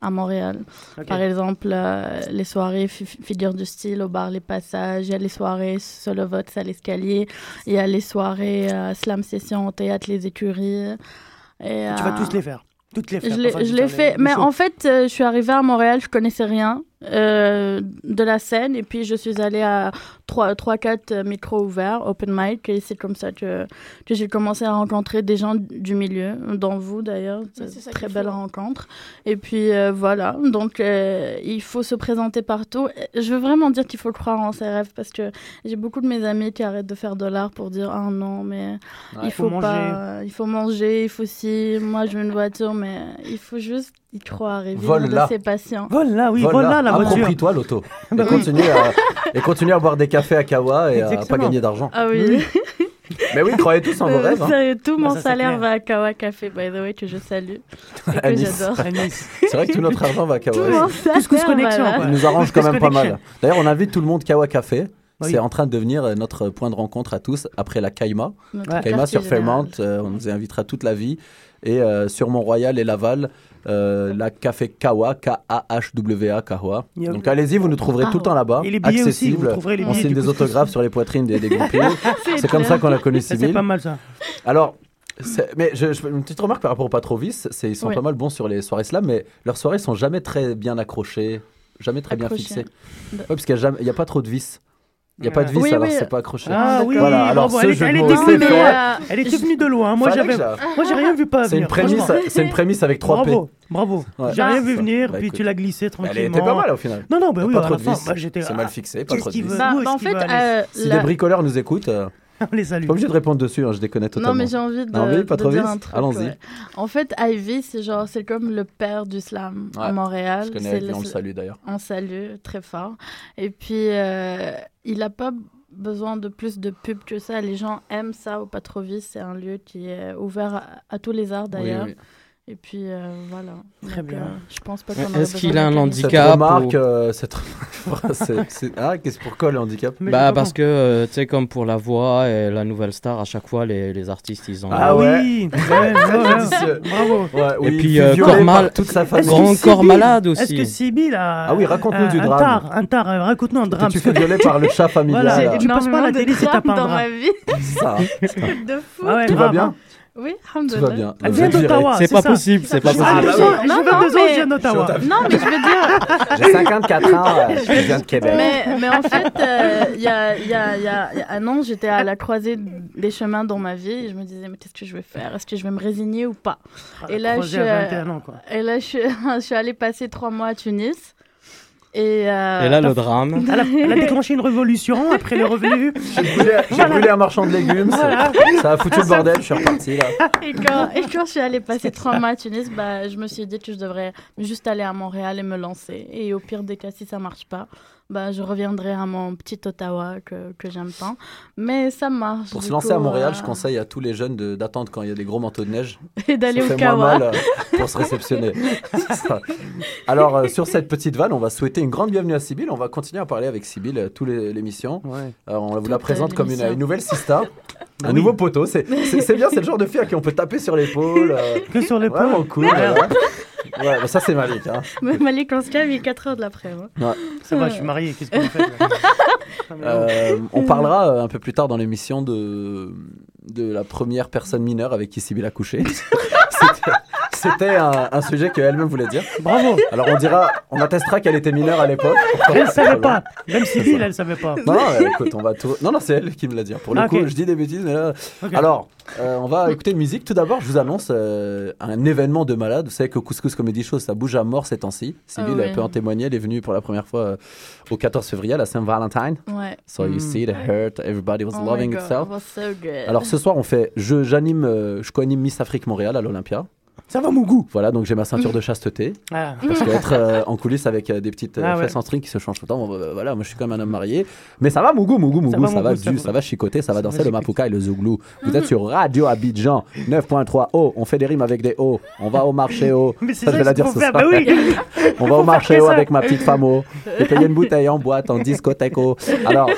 S4: à Montréal. Par exemple, euh, les soirées fi- figures du style au bar Les Passages, il y a les soirées solo vote à l'escalier, il y a les soirées euh, slam session au théâtre Les Écuries. Et,
S2: Tu vas
S4: euh,
S2: tous les faire. Toutes les faire.
S4: je l'ai
S2: Enfin,
S4: fait,
S2: les-
S4: mais en fait, je suis arrivée à Montréal, je connaissais rien euh, de la scène, et puis je suis allée à 3-4 micros ouverts, open mic, et c'est comme ça que, que j'ai commencé à rencontrer des gens du milieu, dont vous d'ailleurs,
S5: c'est
S4: très belle
S5: faut.
S4: rencontre. Et puis euh, voilà, donc euh, il faut se présenter partout. Je veux vraiment dire qu'il faut croire en ses rêves, parce que j'ai beaucoup de mes amis qui arrêtent de faire de l'art pour dire « Ah non, mais
S1: Ouais.
S4: il faut,
S2: Faut
S4: pas, il faut manger, il faut si, moi je veux une voiture, mais il faut juste y croire et vivre
S1: Vole-la.
S4: de ses patients.
S2: Vole là, oui,
S1: Vole
S2: vole
S1: là,
S2: là la voiture.
S1: Approprie-toi l'auto. et,
S2: Bah
S1: continue à, et continue à boire des cafés à Kawa et à pas
S2: Exactement.
S1: gagner d'argent.
S4: Ah oui,
S1: Mais oui, croyez tous en vos
S4: Euh,
S1: rêves. hein.
S4: sérieux, tout
S2: Bah,
S4: mon
S2: ça,
S4: salaire va à Kawa Café, by the way, que je salue et que j'adore.
S1: C'est vrai que tout notre argent va à
S4: Tout
S1: Kawa.
S4: mon
S2: Couscous
S4: salaire
S2: Connexion,
S4: va là.
S2: quoi.
S1: Il nous arrange quand même pas mal. D'ailleurs, on invite tout le monde Kawa Café.
S2: Oui.
S1: C'est en train de devenir euh, notre point de rencontre à tous après la Kaima.
S4: Notre
S2: Ouais.
S1: Kaima
S4: quartier
S1: sur Fairmont, euh, on nous y invitera toute la vie. Et euh, sur Mont-Royal et Laval, euh, la café Kawa, K-A-H-W-A, Kawa. Donc allez-y, vous nous trouverez
S4: Ah
S1: tout le temps là-bas.
S2: Et les billets aussi,
S1: accessible.
S2: vous les
S1: on signe des autographes sur les poitrines des, des. C'est comme ça qu'on a connu
S2: Ça, C'est pas mal ça.
S1: Alors, mais je, je- une petite remarque par rapport au Patrovis, c'est ils sont pas mal bons sur les soirées slam, mais leurs soirées sont jamais très bien accrochées, jamais très bien fixées. Ouais, parce qu'il n'y a, a pas trop de vis. Il n'y a pas de vis,
S4: Oui,
S1: alors
S4: oui.
S1: c'est pas accroché.
S2: Ah oui,
S1: Voilà, alors
S2: bravo,
S1: ce
S2: elle, est-
S1: jeu de
S2: elle
S1: c'est
S2: venue de
S4: euh,
S2: Elle était venue de loin. Moi, j'avais, moi, j'ai rien vu pas
S1: C'est une
S2: venir.
S1: prémisse,
S2: franchement.
S1: c'est une prémisse avec trois P.
S2: Bravo, bravo.
S1: Ouais.
S2: J'ai rien
S1: Ah,
S2: vu
S1: ça.
S2: venir,
S1: Bah,
S2: puis
S1: écoute.
S2: tu l'as glissé tranquillement.
S1: Elle était pas mal au final.
S2: Non, non, bah
S1: Y a
S2: oui,
S1: pas
S2: à
S1: trop
S2: la
S1: de vis.
S2: bah, j'étais.
S1: C'est mal fixé, pas
S2: qu'est-ce
S1: trop de vis.
S4: Bah, en fait, euh,
S1: Si des bricoleurs nous écoutent, euh,
S2: On les salue.
S1: pas obligé de répondre dessus, hein, je déconne totalement.
S4: Non, mais j'ai envie de,
S1: Ah oui,
S4: de dire un truc.
S1: Allons-y.
S4: ouais. En fait, Ivy, c'est genre, c'est comme le père du slam
S1: Ouais,
S4: à Montréal.
S1: Je connais, on le salue d'ailleurs.
S4: On salue très fort. Et puis, euh, il n'a pas besoin de plus de pub que ça. Les gens aiment ça au Patrovis. C'est un lieu qui est ouvert à, à tous les arts
S1: Oui,
S4: d'ailleurs.
S1: oui.
S4: Et puis, euh, voilà.
S2: Très
S4: Donc,
S2: bien.
S4: euh, je pense pas
S3: Mais
S4: qu'on aurait
S3: est-ce qu'il a un handicap
S1: Cette remarque,
S3: ou-
S1: euh, cette... c'est- c'est- Ah, qu'est-ce pourquoi le handicap
S3: Bah parce que, euh, tu sais, comme pour la voix et la nouvelle star, à chaque fois, les, les artistes, ils ont...
S1: Ah
S2: Ah oui, bravo.
S1: Oui,
S3: puis,
S1: il fut
S3: euh,
S1: violé
S3: corps mal-
S1: par toute sa
S3: Grand corps malade aussi.
S2: Est-ce que Sibyl a.
S1: Ah oui, raconte-nous du
S2: un
S1: drame.
S2: un tar, raconte-nous un drame.
S1: tu fais violer par le chat familial.
S2: Et tu passes pas la télé un
S4: drames dans ma vie.
S1: Ça,
S4: De fou.
S2: Ah ouais,
S1: tout va
S2: grave,
S1: bien
S2: hein.
S4: Oui,
S1: Tout
S4: alhamdoulilah.
S1: va bien.
S2: Elle
S1: Vous
S2: vient d'Ottawa.
S3: C'est pas
S2: ça.
S3: possible, c'est pas
S1: Ah,
S3: possible.
S4: Non,
S2: je viens d'Ottawa.
S4: Non, mais je veux dire,
S1: J'ai 54 ans, euh, je viens de Québec.
S4: Mais, mais en fait, euh, il y, a, il y, a, il y a il y a un an, j'étais à la croisée des chemins dans ma vie et je me disais, mais qu'est-ce que je vais faire? Est-ce que je vais me résigner ou pas? Et là,
S2: Croisé
S4: je-
S2: à 21 ans, quoi.
S4: Et là, je suis allée passer trois mois à Tunis. Et, euh,
S3: Et là, le drame.
S2: Elle a, elle a déclenché une révolution après le revenu.
S1: J'ai brûlé, j'ai brûlé un marchand de légumes, ça- a foutu le bordel, je suis reparti là.
S4: et, quand, et quand je suis allée passer trois mois à Tunis, bah, je me suis dit que je devrais juste aller à Montréal et me lancer. Et au pire des cas, si ça marche pas, bah, je reviendrai à mon petit Ottawa que, que j'aime tant. Mais ça marche.
S1: Pour se lancer
S4: coup,
S1: à Montréal,
S4: euh,
S1: je conseille à tous les jeunes de- d'attendre quand il y a des gros manteaux de neige.
S4: Et d'aller
S1: Ça
S4: au
S1: fait moins
S4: Kawa.
S1: mal euh, pour se réceptionner. C'est ça. Alors, euh, sur cette petite vanne, on va souhaiter une grande bienvenue à Sybille. On va continuer à parler avec Sybille euh, toute les- l'émission.
S2: Ouais.
S1: On vous
S4: Toute,
S1: la
S4: euh,
S1: présente comme une, nouvelle sista, un
S2: Oui.
S1: nouveau poteau. C'est bien, c'est le genre de fille à qui on peut taper sur l'épaule. euh,
S2: Que sur les
S1: Vraiment cool. Ouais, bah ça c'est Malik. Hein.
S6: Même Malik, on se calme, il est 4h de l'après-midi.
S2: Ça va, je suis marié, qu'est-ce là mais non.
S1: Euh, on parlera euh, un peu plus tard dans l'émission de, de la première personne mineure avec qui Sybille a couché. C'était- C'était un, un sujet qu'elle-même voulait dire.
S2: Bravo
S1: Alors on dira, on attestera qu'elle était mineure à l'époque.
S2: Elle ne savait pas Même Sybille, elle ne savait pas.
S1: Non, non, euh, écoute, on va tout. Non, non, c'est elle qui me l'a dit. Pour le
S2: Ah,
S1: coup, je dis des bêtises, mais là.
S2: Ok.
S1: Alors, euh, on va écouter une musique. Tout d'abord, je vous annonce euh, un événement de malade. Vous savez que Couscous Comedy Show, ça bouge à mort ces temps-ci. Sybille,
S6: Ah
S1: elle
S6: ouais.
S1: peut en témoigner. Elle est venue pour la première fois euh, au 14 février, à la Saint-Valentin.
S6: Ouais.
S1: So you
S2: Mm.
S1: see the hurt, everybody was
S6: Oh
S1: loving
S6: God,
S1: itself.
S6: it was so good.
S1: Alors ce soir, on fait, je j'anime, euh, je co-anime Miss Afrique Montréal à l'Olympia.
S2: Ça va, mon goût
S1: Voilà, donc j'ai ma ceinture de chasteté.
S2: Ah.
S1: Parce qu'être euh, en coulisses avec euh, des petites euh,
S2: Ah ouais.
S1: fesses en string qui se changent tout le temps, bah, voilà, moi je suis quand même un homme marié. Mais ça va, Mougou, Mougou, Mougou,
S2: va,
S1: ça va,
S2: ça
S1: du,
S2: va.
S1: ça va chicoter, ça va danser le. Mapuka et le Zouglou. Vous êtes sur Radio Abidjan 9.3 O, on fait des rimes avec des O, on va au marché O.
S2: Mais c'est
S1: Ça,
S2: ça,
S1: je vais la dire ce
S2: faire.
S1: soir.
S2: Bah oui
S1: On va au marché O avec ma petite femme O. J'ai payé une bouteille en boîte, en discothèque O. Alors.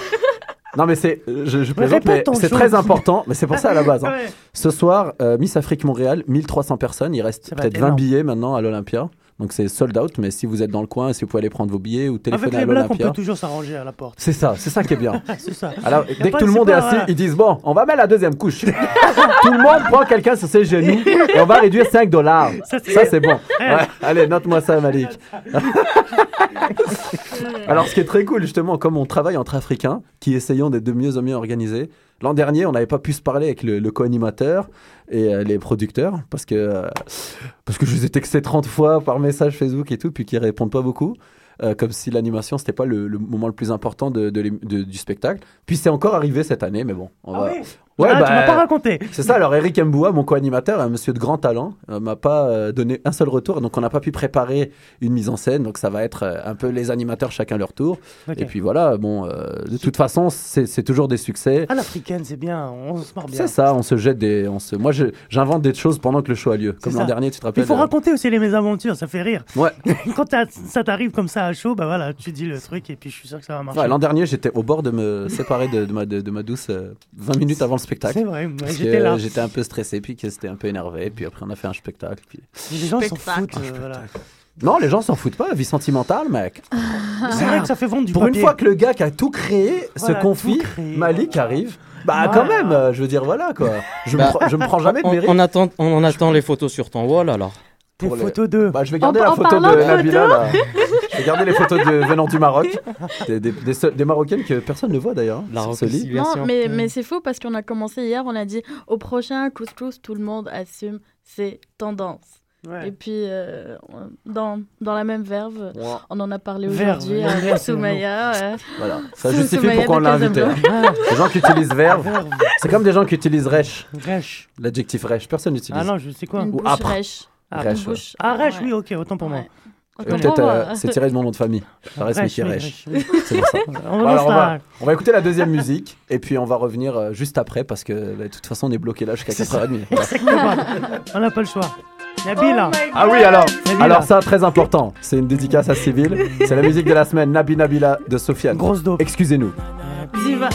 S1: Non mais c'est, je, je plaisante, mais c'est très important, mais c'est pour ça à la base. hein. Ce soir, euh, Miss Afrique Montréal, 1300 personnes. Il reste peut-être
S2: être
S1: 20
S2: énorme.
S1: billets maintenant à l'Olympia. Donc c'est sold out, mais si vous êtes dans le coin, si vous pouvez aller prendre vos billets ou
S2: Avec
S1: téléphoner
S2: les
S1: à
S2: blacks, on
S1: l'Olympia.
S2: peut toujours s'arranger à la porte.
S1: C'est ça, c'est ça qui est bien.
S2: C'est ça.
S1: Alors, dès
S2: pas-
S1: que tout le monde est assis,
S2: euh,
S1: ils disent Bon, on va mettre la deuxième couche. tout le monde prend quelqu'un sur ses genoux et on va réduire 5 dollars.
S2: Ça, c'est-
S1: Ça, c'est bon. Ouais, allez, note-moi ça, Malik. Alors, ce qui est très cool, justement, comme on travaille entre Africains qui essayons d'être de mieux en mieux organisés, l'an dernier, on n'avait pas pu se parler avec le, le co-animateur et euh, les producteurs parce que, euh, parce que je les ai textés 30 fois par message Facebook et tout, puis qu'ils répondent pas beaucoup. euh, comme si l'animation c'était pas le, le moment le plus important de, de l'ém- de- du spectacle. Puis c'est encore arrivé cette année, mais bon, on
S2: Ah
S1: va.
S2: oui
S1: Ouais,
S2: Ah,
S1: bah,
S2: tu m'as pas raconté.
S1: c'est ça, alors Eric Mboua, mon co-animateur, un monsieur de grand talent, euh, m'a pas euh, donné un seul retour, donc on n'a pas pu préparer une mise en scène, donc ça va être euh, un peu les animateurs chacun leur tour. Et puis voilà, bon, euh, de toute façon, c'est toujours des succès.
S2: Ah, l'africaine, c'est bien, on se marre bien.
S1: C'est ça, on se jette des. On se... Moi, j'invente des choses pendant que le show a lieu. Comme l'an dernier, tu te
S2: Il
S1: rappelles
S2: faut
S1: euh,
S2: raconter aussi les mésaventures, ça fait rire.
S1: Ouais,
S2: Quand ça t'arrive comme ça à chaud, bah voilà, tu dis le truc et puis je suis sûr que ça va marcher.
S1: ouais l'an dernier, j'étais au bord de me séparer de, de ma, de, de ma douce euh, 20 minutes avant le spectacle.
S2: C'est vrai, ouais, j'étais là.
S1: J'étais un peu stressé, puis que c'était un peu énervé, puis après on a fait un spectacle. Puis...
S2: Les gens s'en foutent. euh, voilà.
S1: Non, les gens s'en foutent pas, vie sentimentale, mec.
S2: C'est vrai que ça fait vendre du
S1: Pour
S2: papier.
S1: une fois que le gars qui a tout créé
S2: Voilà,
S1: se confie,
S2: créé,
S1: Malik
S2: voilà.
S1: arrive. Bah quand même, euh, je veux dire, voilà quoi. Je,
S3: Bah,
S1: me, prends- je me prends jamais de
S3: On,
S1: mérite.
S3: on attend, on en attend les photos sur ton wall alors.
S2: Tes
S1: pour les-
S2: photos d'eux.
S1: Bah, je vais garder
S6: En-
S1: la
S6: en
S1: photo de Nabila là. Garder les photos de, venant du Maroc. Des, des, des seules- des Marocaines que personne ne voit d'ailleurs.
S3: La.
S6: Non, mais, mais c'est faux parce qu'on a commencé hier, on a dit au prochain couscous, tout le monde assume ses tendances.
S2: Ouais.
S6: Et puis, euh, dans, dans la même verve,
S1: Ouais.
S6: on en a parlé aujourd'hui
S2: c'est
S6: Soumaya. euh,
S1: Voilà. Ça justifie
S6: Soumaya
S1: pourquoi on l'a invité.
S2: Ah,
S1: Les gens qui utilisent verve, c'est comme des gens qui utilisent rêche.
S2: rêche.
S1: L'adjectif rêche, personne n'utilise.
S2: Ah non, je sais quoi.
S6: Une
S1: Ou
S6: bouche
S1: âpre.
S6: rêche.
S2: Ah,
S1: Rêche, ouais.
S2: Ah, rêche,
S6: ouais.
S2: oui, ok, autant pour moi.
S1: Peut-être euh, c'est tiré de mon nom de famille. Ça.
S2: On
S1: alors, va, on va écouter la deuxième musique et puis on va revenir euh, juste après parce que bah, de toute façon on est bloqué là jusqu'à 4h30. Voilà.
S2: Exactement. On n'a pas le choix. Nabila.
S1: Ah oui alors
S2: Nabila.
S1: alors ça très important, c'est une dédicace à Civil, c'est la musique de la semaine Nabi Nabila de Sofiane.
S2: Grosse dope.
S1: Excusez-nous.
S6: Diva.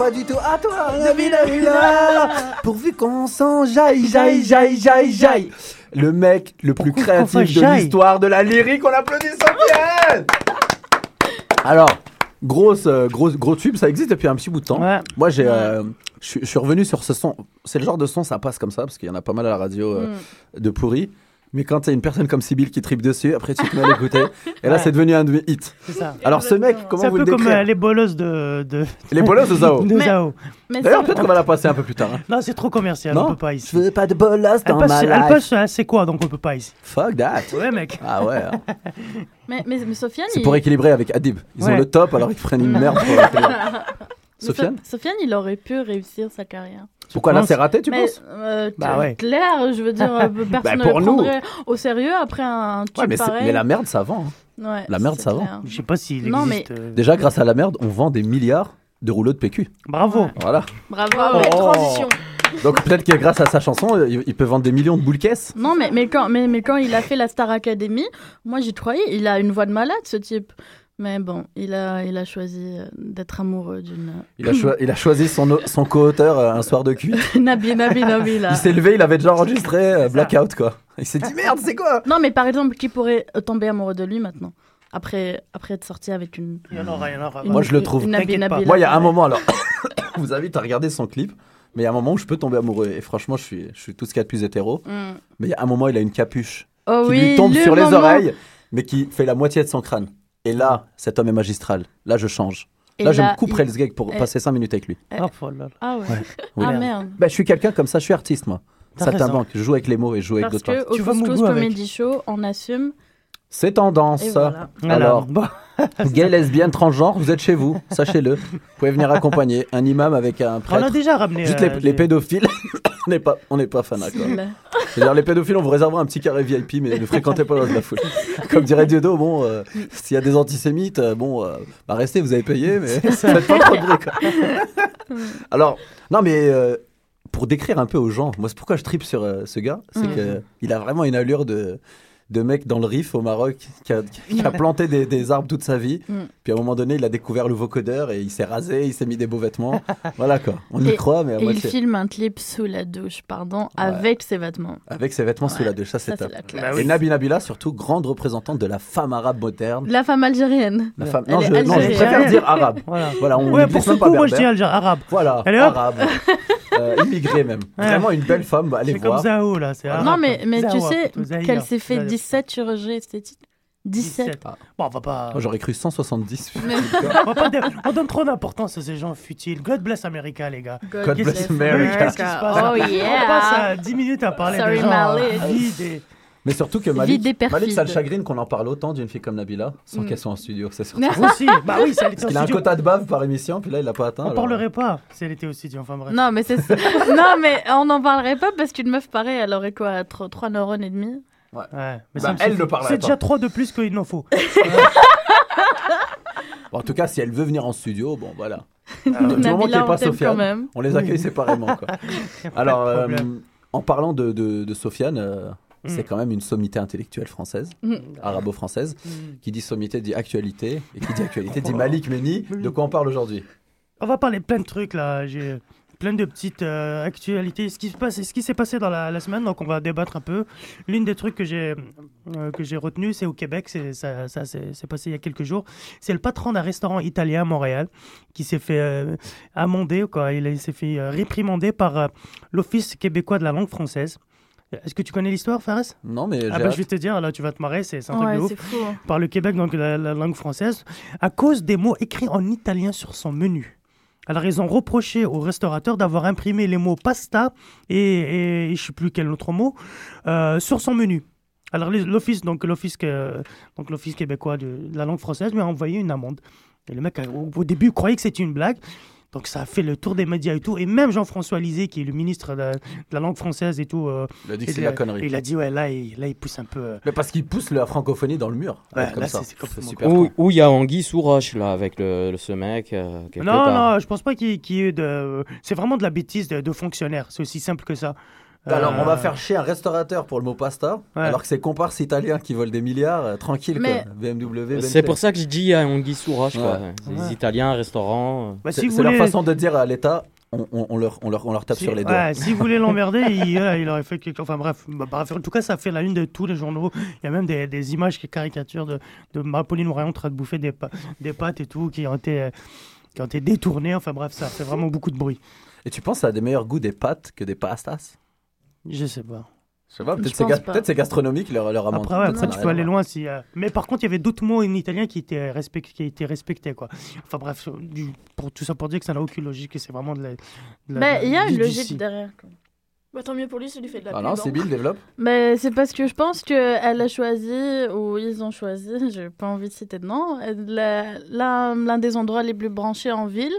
S7: Pas
S8: du tout à toi, Nabi, Nabila.
S1: Pourvu qu'on s'en jaille, jaille, jaille, jaille, jaille. Le mec le plus
S2: Pourquoi qu'on
S1: créatif de
S2: jaille
S1: l'histoire de la lyrique, on applaudit Sofiane Alors, grosse, euh, gros, gros tube, ça existe depuis un petit bout de temps.
S2: Ouais.
S1: Moi, j'ai, euh, je suis- je suis revenu sur ce son. C'est le genre de son, ça passe comme ça, parce qu'il y en a pas mal à la radio euh,
S4: Mm.
S1: de pourri. Mais quand t'as une personne comme Sibyl qui tripe dessus, après tu te mets à l'écouter. Et là,
S2: Ouais.
S1: c'est devenu un de mes hits.
S2: C'est ça.
S1: Alors, ce mec,
S2: C'est
S1: comment
S2: un
S1: vous
S2: peu
S1: le
S2: comme
S1: décrivez
S2: euh, les bolosses de, de,
S1: Les bolos de Zao.
S2: de
S4: Mais-
S2: Zao.
S1: D'ailleurs, peut-être qu'on va la passer un peu plus tard. hein.
S2: Non, c'est trop commercial,
S1: Non
S2: on peut pas ici.
S1: Je veux pas de bolos
S2: Elle
S1: dans
S2: passe,
S1: ma
S2: elle passe à c'est quoi, donc on peut pas ici.
S1: Fuck that.
S2: Ouais, mec.
S1: Ah ouais. hein.
S4: mais, mais, mais Sofiane,
S1: C'est
S4: il-
S1: pour équilibrer avec Adib. Ils ont le top, alors ils prennent une merde pour Sofiane
S4: So- Sofiane, il aurait pu réussir sa carrière.
S1: Pourquoi là c'est raté, tu
S4: mais
S1: penses
S4: euh,
S2: Bah ouais.
S4: clair, je veux dire, euh, personne
S1: Bah,
S4: ne
S1: pour
S4: le
S1: nous.
S4: prendrait au sérieux après un tube
S1: Ouais, mais,
S4: pareil.
S1: mais la merde, ça vend. hein.
S4: Ouais,
S1: la merde, ça
S4: clair.
S2: Je sais pas s'il
S4: Non,
S2: existe. euh,
S1: Déjà, grâce à la merde, on vend des milliards de rouleaux de PQ.
S2: Bravo.
S4: Ouais.
S1: Voilà.
S4: Bravo.
S5: Bravo,
S2: Oh.
S5: transition.
S1: Donc peut-être que grâce à sa chanson, il, il peut vendre des millions de boules caisses.
S4: Non, mais, mais, quand, mais, mais quand il a fait la Star Academy, moi j'y croyais, il a une voix de malade ce type. Mais bon, il a, il a choisi euh, d'être amoureux d'une.
S1: Il a, choi- il a choisi son, son co-auteur euh, un soir de cuite.
S4: Nabi, Nabi, Nabi, là.
S1: Il s'est levé, il avait déjà enregistré euh, Blackout, quoi. Il s'est dit merde, c'est quoi?
S4: Non, mais par exemple, qui pourrait tomber amoureux de lui maintenant? Après, après être sorti avec une.
S2: Il y en aura, il y en aura.
S4: une-
S1: Moi, je le trouve.
S4: une Nabi. Nabi,
S1: Moi, il y a un moment, alors, je vous invite à regarder son clip, mais il y a un moment où je peux tomber amoureux. Et franchement, je suis, je suis tout ce qu'il y a de plus hétéro.
S4: Mm.
S1: Mais il y a un moment, il a une capuche
S4: Oh
S1: qui
S4: oui,
S1: lui tombe
S4: le
S1: sur les oreilles, mais qui fait la moitié de son crâne. Et là, cet homme est magistral. Là, je change.
S4: Et
S1: là, je me
S4: il-
S1: couperai le gag pour passer 5 minutes avec lui.
S2: Oh, oh là là.
S4: Ah ouais.
S1: Oui.
S4: Ah merde.
S1: Bah, je suis quelqu'un comme ça, je suis artiste, moi.
S2: Raison.
S1: banque. Je joue avec les mots et je joue avec
S4: Parce
S1: d'autres
S4: que
S1: artistes.
S4: au
S2: Tu Mougou avec.
S4: Comedy Show, on assume.
S1: C'est tendance.
S4: Et voilà.
S2: Voilà.
S1: Alors,
S2: Bon.
S1: gay, lesbienne, transgenre, vous êtes chez vous, sachez-le. Vous pouvez venir accompagner un imam avec un
S2: on a
S1: prêtre.
S2: déjà ramené.
S1: Juste
S2: euh,
S1: les, les
S2: des-
S1: pédophiles, on n'est pas, on n'est pas fan. Quoi. C'est-à-dire les pédophiles, on vous réservera un petit carré VIP, mais ne fréquentez pas de la foule. Comme dirait Dieudo, bon, euh, s'il y a des antisémites, euh, bon, euh, bah restez, vous avez payé, mais faites pas trop de bruit. quoi. Alors, non, mais euh, pour décrire un peu aux gens, moi, c'est pourquoi je tripe sur euh, ce gars, c'est
S4: Mm.
S1: que il a vraiment une allure de de mec dans le Rif au Maroc qui a, qui a planté des, des arbres toute sa vie.
S4: Mm.
S1: Puis à un moment donné, il a découvert le vocodeur et il s'est rasé, il s'est mis des beaux vêtements. voilà quoi. On y
S4: Et-
S1: croit, mais à
S4: Et il filme un clip sous la douche, pardon, avec ses vêtements.
S1: Avec ses vêtements sous la douche, ça c'est top.
S2: Bah
S1: Et. Nabi Nabila, surtout grande représentante de la femme arabe moderne.
S4: La femme algérienne.
S1: La femme... Non, je, non, je
S4: algérienne.
S1: préfère dire arabe.
S2: Voilà.
S1: Voilà, on
S2: Ouais, pour ce
S1: pas
S2: coup, moi je dis arabe.
S1: Voilà, arabe. Euh, immigrée même.
S2: Ouais.
S1: Vraiment une belle femme, allez
S2: C'est comme
S1: voir.
S2: Zao là. c'est.
S4: Non, mais, mais tu sais qu'elle s'est fait
S2: Zahir.
S4: 17 chirurgies esthétiques? 17.
S2: 17. Bon, on va pas.
S1: Moi, J'aurais cru 170.
S2: on, va pas dé- on donne trop d'importance à ces gens futiles. God bless America, les gars.
S1: God bless
S2: Qu'est-ce
S1: America.
S2: passe
S4: Oh
S2: On passe
S4: yeah.
S2: à 10 minutes à parler
S4: Sorry,
S2: des gens vides et-
S1: Mais surtout que Malik, ça le chagrine qu'on en parle autant d'une fille comme Nabila sans
S4: Mm.
S1: qu'elle soit en studio. C'est surtout.
S2: Vous aussi. Bah oui, ça
S1: Parce qu'il a un quota de bave par émission, puis là il l'a pas atteint.
S2: On
S1: alors-
S2: parlerait pas si elle était au studio. Enfin bref.
S4: Non, mais c'est non, mais on n'en parlerait pas parce qu'une meuf pareille, elle aurait quoi 3, neurones et demi?
S2: Ouais, mais
S1: Bah,
S2: ça me
S1: elle ne parlerait
S2: C'est déjà 3 de plus qu'il n'en faut.
S1: Bon, en tout cas, si elle veut venir en studio, bon voilà. du moment qu'il n'y
S4: Nabila,
S1: ait
S4: on
S1: pas Sofiane,
S4: même.
S1: on les accueille séparément. Quoi. Alors, euh, en parlant de, de, de Sofiane, euh,
S2: Mm.
S1: c'est quand même une sommité intellectuelle française,
S4: Mm.
S1: arabo-française.
S2: Mm.
S1: Qui dit sommité dit actualité, et qui dit actualité dit Malik Meni. De quoi on parle aujourd'hui
S2: On va parler plein de trucs là. J'ai plein de petites euh, actualités. Ce qui se passe, ce qui s'est passé dans la, la semaine. Donc on va débattre un peu. L'une des trucs que j'ai euh, que j'ai retenu, c'est au Québec. C'est ça, ça c'est passé il y a quelques jours. C'est le patron d'un restaurant italien à Montréal qui s'est fait euh, amender quoi. Il, s'est fait euh, réprimander par euh, l'Office québécois de la langue française. Est-ce que tu connais l'histoire, Fares?
S1: Non, mais
S2: Ah bah, je vais te dire, là tu vas te marrer, c'est un truc
S4: Ouais,
S2: de ouf
S4: fou. hein.
S2: par le Québec, donc la, la langue française, à cause des mots écrits en italien sur son menu. Alors, ils ont reproché au restaurateur d'avoir imprimé les mots pasta et, et je ne sais plus quel autre mot euh, sur son menu. Alors, l'office, donc l'office que- donc l'office québécois de, de la langue française lui a envoyé une amende. Et le mec, au début, croyait que c'était une blague. Donc, ça a fait le tour des médias et tout. Et même Jean-François Lisée, qui est le ministre de, de la langue française et tout, euh,
S1: Il a dit que c'est la connerie.
S2: il a dit, ouais, là, il, là, il pousse un peu. euh,
S1: Mais parce qu'il pousse la francophonie dans le mur.
S2: Ouais,
S1: comme
S2: là,
S1: ça.
S2: c'est- c'est complètement
S1: super.
S3: Où
S1: con.
S3: où il y a Anguille sous roche, là, avec le, le- ce mec. euh,
S2: Non,
S3: part.
S2: non, je pense pas qu'il qu'il y ait de. C'est vraiment de la bêtise de, de fonctionnaires. C'est aussi simple que ça.
S1: Alors, on va
S2: Euh,
S1: faire chier un restaurateur pour le mot pasta,
S2: Ouais.
S1: alors que c'est comparses italiens qui volent des milliards, euh, tranquille
S4: Mais-
S1: quoi. BMW.
S3: C'est pour ça que je dis il y a Anguille sous roche, quoi.
S1: Ouais.
S3: Les
S2: Ouais.
S3: Italiens, restaurant. euh.
S2: bah,
S1: C'est
S2: si
S1: c'est leur façon de dire à l'État, on, on- on leur, on, leur, on leur tape
S2: si-
S1: sur les doigts.
S2: ouais, si vous voulez l'emmerder, il, aurait fait quelque Enfin bref, bah, bref, en tout cas, ça fait la une de tous les journaux. Il y a même des, des images qui caricaturent de, de Morin en train de bouffer des, pa- des pâtes et tout, qui ont été, euh, qui ont été détournées. Enfin bref, ça fait vraiment beaucoup de bruit.
S1: Et tu penses a des meilleurs goûts des pâtes que des pastas?
S2: Je sais pas.
S1: Je sais pas, peut-être c'est, ga-
S4: pas.
S1: peut-être c'est gastronomique leur, leur amende.
S2: Après, ouais, après tu peux aller loin. Si, euh, Mais par contre, il y avait d'autres mots en italien qui étaient, respect... qui étaient respectés. Quoi. Enfin bref, du- pour tout ça pour dire que ça n'a aucune logique et c'est vraiment de la.
S4: Mais il y a une logique derrière. quoi.
S5: Bah, tant mieux pour lui, ça lui fait de la
S1: Ah non,
S5: hein.
S1: Sybille développe
S4: Mais c'est parce que je pense qu'elle a choisi, ou ils ont choisi, j'ai pas envie de citer de nom, la- l'un des endroits les plus branchés en ville.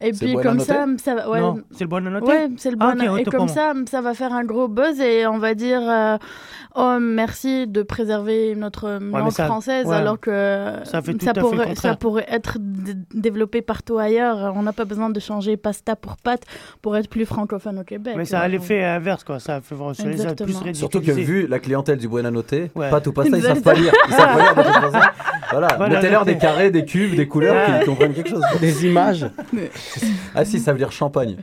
S4: Et
S1: C'est
S4: puis comme ça, ça va. Ouais,
S2: c'est le bon à noter
S4: Ouais, c'est le
S2: Ah,
S4: et comme ça, ça va faire un gros buzz et on va dire euh, oh merci de préserver notre
S2: mais
S4: langue
S2: ça-
S4: française
S2: ouais.
S4: alors que
S2: Ça fait tout
S4: pourrait ça pourrait être développé partout ailleurs. On n'a pas besoin de changer pasta pour pâte pour être plus francophone au Québec.
S2: Mais ça a
S4: Euh,
S2: l'effet inverse, quoi. Ça fait vraiment ça plus.
S1: Surtout que vu la clientèle du Buena Notte,
S2: Ouais.
S1: pas tout ils savent pas lire. Ils savent pas lire de toute façon. Voilà,
S2: Voilà,
S1: mettez-leur des carrés, des cubes, des couleurs,
S2: Ouais.
S1: qu'ils comprennent quelque chose.
S3: Des images.
S1: Ah si, ça veut dire champagne.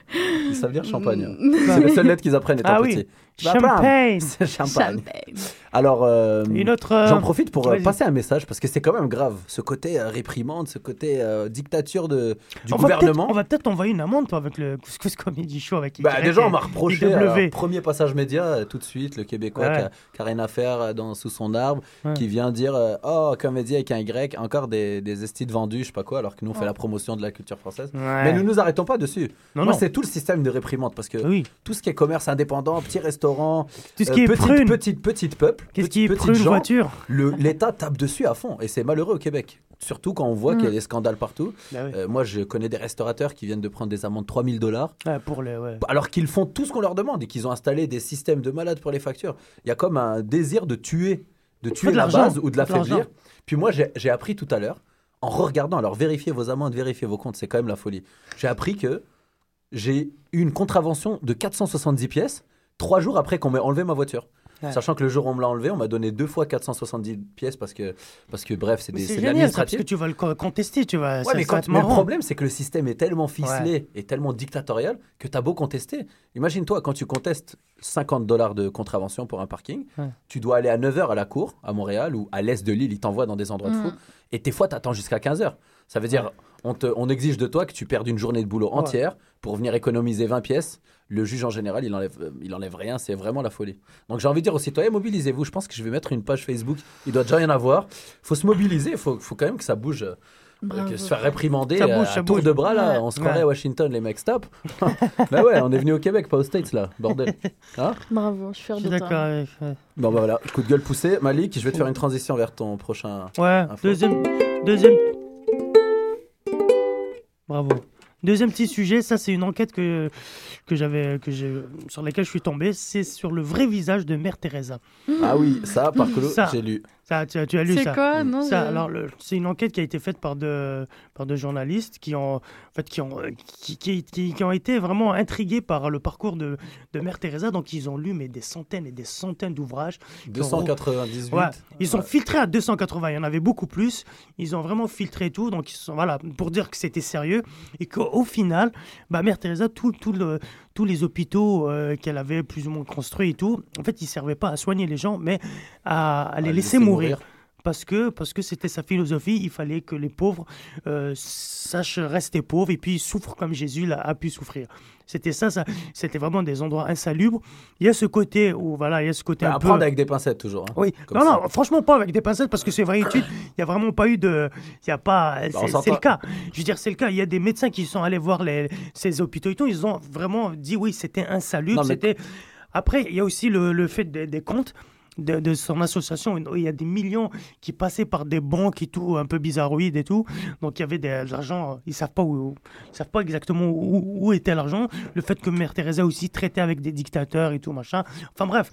S1: Ils savent lire champagne.
S4: Mm.
S1: C'est les seules lettres qu'ils apprennent étant
S2: Ah oui.
S1: petits.
S2: Champagne
S1: champagne.
S4: Champagne.
S1: Alors, euh,
S2: Une autre. euh,
S1: j'en profite pour euh, passer un message parce que c'est quand même grave. Ce côté euh, réprimande, ce côté euh, dictature de, du
S2: on va peut-être-
S1: gouvernement.
S2: On va peut-être envoyer une amende, toi, avec le couscous comedy show. Avec
S1: Bah, déjà, on m'a reproché, alors, premier passage média, tout de suite, le Québécois
S2: Ouais.
S1: qui, a, qui a rien à faire dans, sous son arbre,
S2: Ouais.
S1: qui vient dire euh, Oh, comédie avec un Y, encore des, des estides vendus, je sais pas quoi, alors que nous, on fait la promotion de la culture française.
S2: Ouais.
S1: Mais nous nous arrêtons pas dessus.
S2: Non,
S1: Moi,
S2: non.
S1: c'est tout le système de réprimande parce que
S2: Oui.
S1: tout ce qui est commerce indépendant, petit restaurant,
S2: Tout ce
S1: euh,
S2: qui est
S1: petite,
S2: prune.
S1: petite, petite peuple,
S2: Qu'est-ce
S1: petite-
S2: qui est prune
S1: gens,
S2: voiture
S1: le- l'État tape dessus à fond et c'est malheureux au Québec. Surtout quand on voit
S4: Mm.
S1: qu'il y a des scandales partout.
S2: Bah oui.
S1: Euh, moi, je connais des restaurateurs qui viennent de prendre des amendes de 3000 dollars
S2: Ouais, pour. Ouais.
S1: alors qu'ils font tout ce qu'on leur demande et qu'ils ont installé des systèmes de malades pour les factures. Il y a comme un désir de tuer, de tuer
S2: de
S1: la
S2: l'argent.
S1: base ou de l'affaiblir. Puis moi, j'ai j'ai appris tout à l'heure, en regardant, alors vérifiez vos amendes, vérifiez vos comptes, c'est quand même la folie. J'ai appris que j'ai eu une contravention de 470 pièces trois jours après qu'on m'ait enlevé ma voiture.
S2: Ouais.
S1: Sachant que le jour où on me l'a enlevé, on m'a donné deux fois 470 pièces parce que, parce que bref, c'est des-
S2: C'est génial, ça, parce que tu vas le co- contester, tu vas.
S1: Ouais, mais, quand, le problème, c'est que le système est tellement ficelé et tellement dictatorial que tu as beau contester. Imagine-toi, quand tu contestes 50 dollars de contravention pour un parking, tu dois aller à 9h à la cour, à Montréal ou à l'est de l'île, ils t'envoient dans des endroits de
S4: Mm.
S1: fou. Et des fois, tu attends jusqu'à 15h. Ça veut dire, on, te, on exige de toi que tu perdes une journée de boulot
S2: Ouais.
S1: entière pour venir économiser 20 pièces. Le juge, en général, il enlève, euh, il enlève rien. C'est vraiment la folie. Donc, j'ai envie de dire aux citoyens, mobilisez-vous. Je pense que je vais mettre une page Facebook. Il doit déjà y en avoir. faut se mobiliser. Il faut, faut quand même que ça bouge. euh,
S4: Bravo.
S1: que se faire réprimander
S2: Ça bouge,
S1: à
S2: ça
S1: tour
S2: bouge.
S1: de bras là,
S4: Ouais.
S1: on se croirait
S2: Ouais.
S1: à Washington les mecs stop. bah ouais, on est venu au Québec, pas aux States là, bordel. Hein?
S4: Bravo, je suis
S2: suis d'accord avec. ouais.
S1: bon bah voilà, coup de gueule poussé. Malik, je vais te faire une transition vers ton prochain.
S2: Ouais,
S1: Info.
S2: deuxième, deuxième. Bravo. Deuxième petit sujet, ça c'est une enquête que, que j'avais, que j'ai, sur laquelle je suis tombé. C'est sur le vrai visage de Mère Teresa.
S1: Ah oui, ça par contre, j'ai lu.
S2: Ça, tu, as- tu as lu
S4: C'est
S2: ça
S4: quoi Non,
S2: Ça,
S4: je-
S2: alors, le- c'est une enquête qui a été faite par deux, par deux journalistes qui ont, en fait, qui ont, euh, qui, qui, qui- qui ont été vraiment intrigués par le parcours de, de Mère Teresa. Donc, ils ont lu mais des centaines et des centaines d'ouvrages.
S1: 298.
S2: Ouais, ils sont filtrés à 280. Il y en avait beaucoup plus. Ils ont vraiment filtré tout. Donc, ils sont, voilà, pour dire que c'était sérieux. Et qu'au final, bah, Mère Teresa, tout, tout le- tous les hôpitaux euh, qu'elle avait plus ou moins construits et tout, en fait, ils ne servaient pas à soigner les gens, mais à, à les
S1: À
S2: laisser mourir parce que parce que c'était sa philosophie. Il fallait que les pauvres euh, sachent rester pauvres et puis souffrent comme Jésus l'a- a pu souffrir. C'était ça, ça c'était vraiment des endroits insalubres. Il y a ce côté où voilà, il y a ce côté
S1: Bah,
S2: un
S1: à
S2: peu.
S1: prendre avec des pincettes toujours. hein.
S2: Oui, non,
S1: ça.
S2: non, franchement pas avec des pincettes parce que c'est étude. Il n'y a vraiment pas eu de, il y a pas,
S1: Bah,
S2: c'est le cas. Je veux dire, c'est le cas. Il y a des médecins qui sont allés voir les, ces hôpitaux et tout. Ils ont vraiment dit oui, c'était insalubre.
S1: Mais-
S2: C'était. Après, il y a aussi le, le fait des, des comptes. De, son association, il y a des millions qui passaient par des banques et tout, un peu bizarroïdes et tout. Donc il y avait de l'argent, ils savent pas ils savent pas exactement où, était l'argent. Le fait que Mère Teresa aussi traitait avec des dictateurs et tout machin. Enfin bref,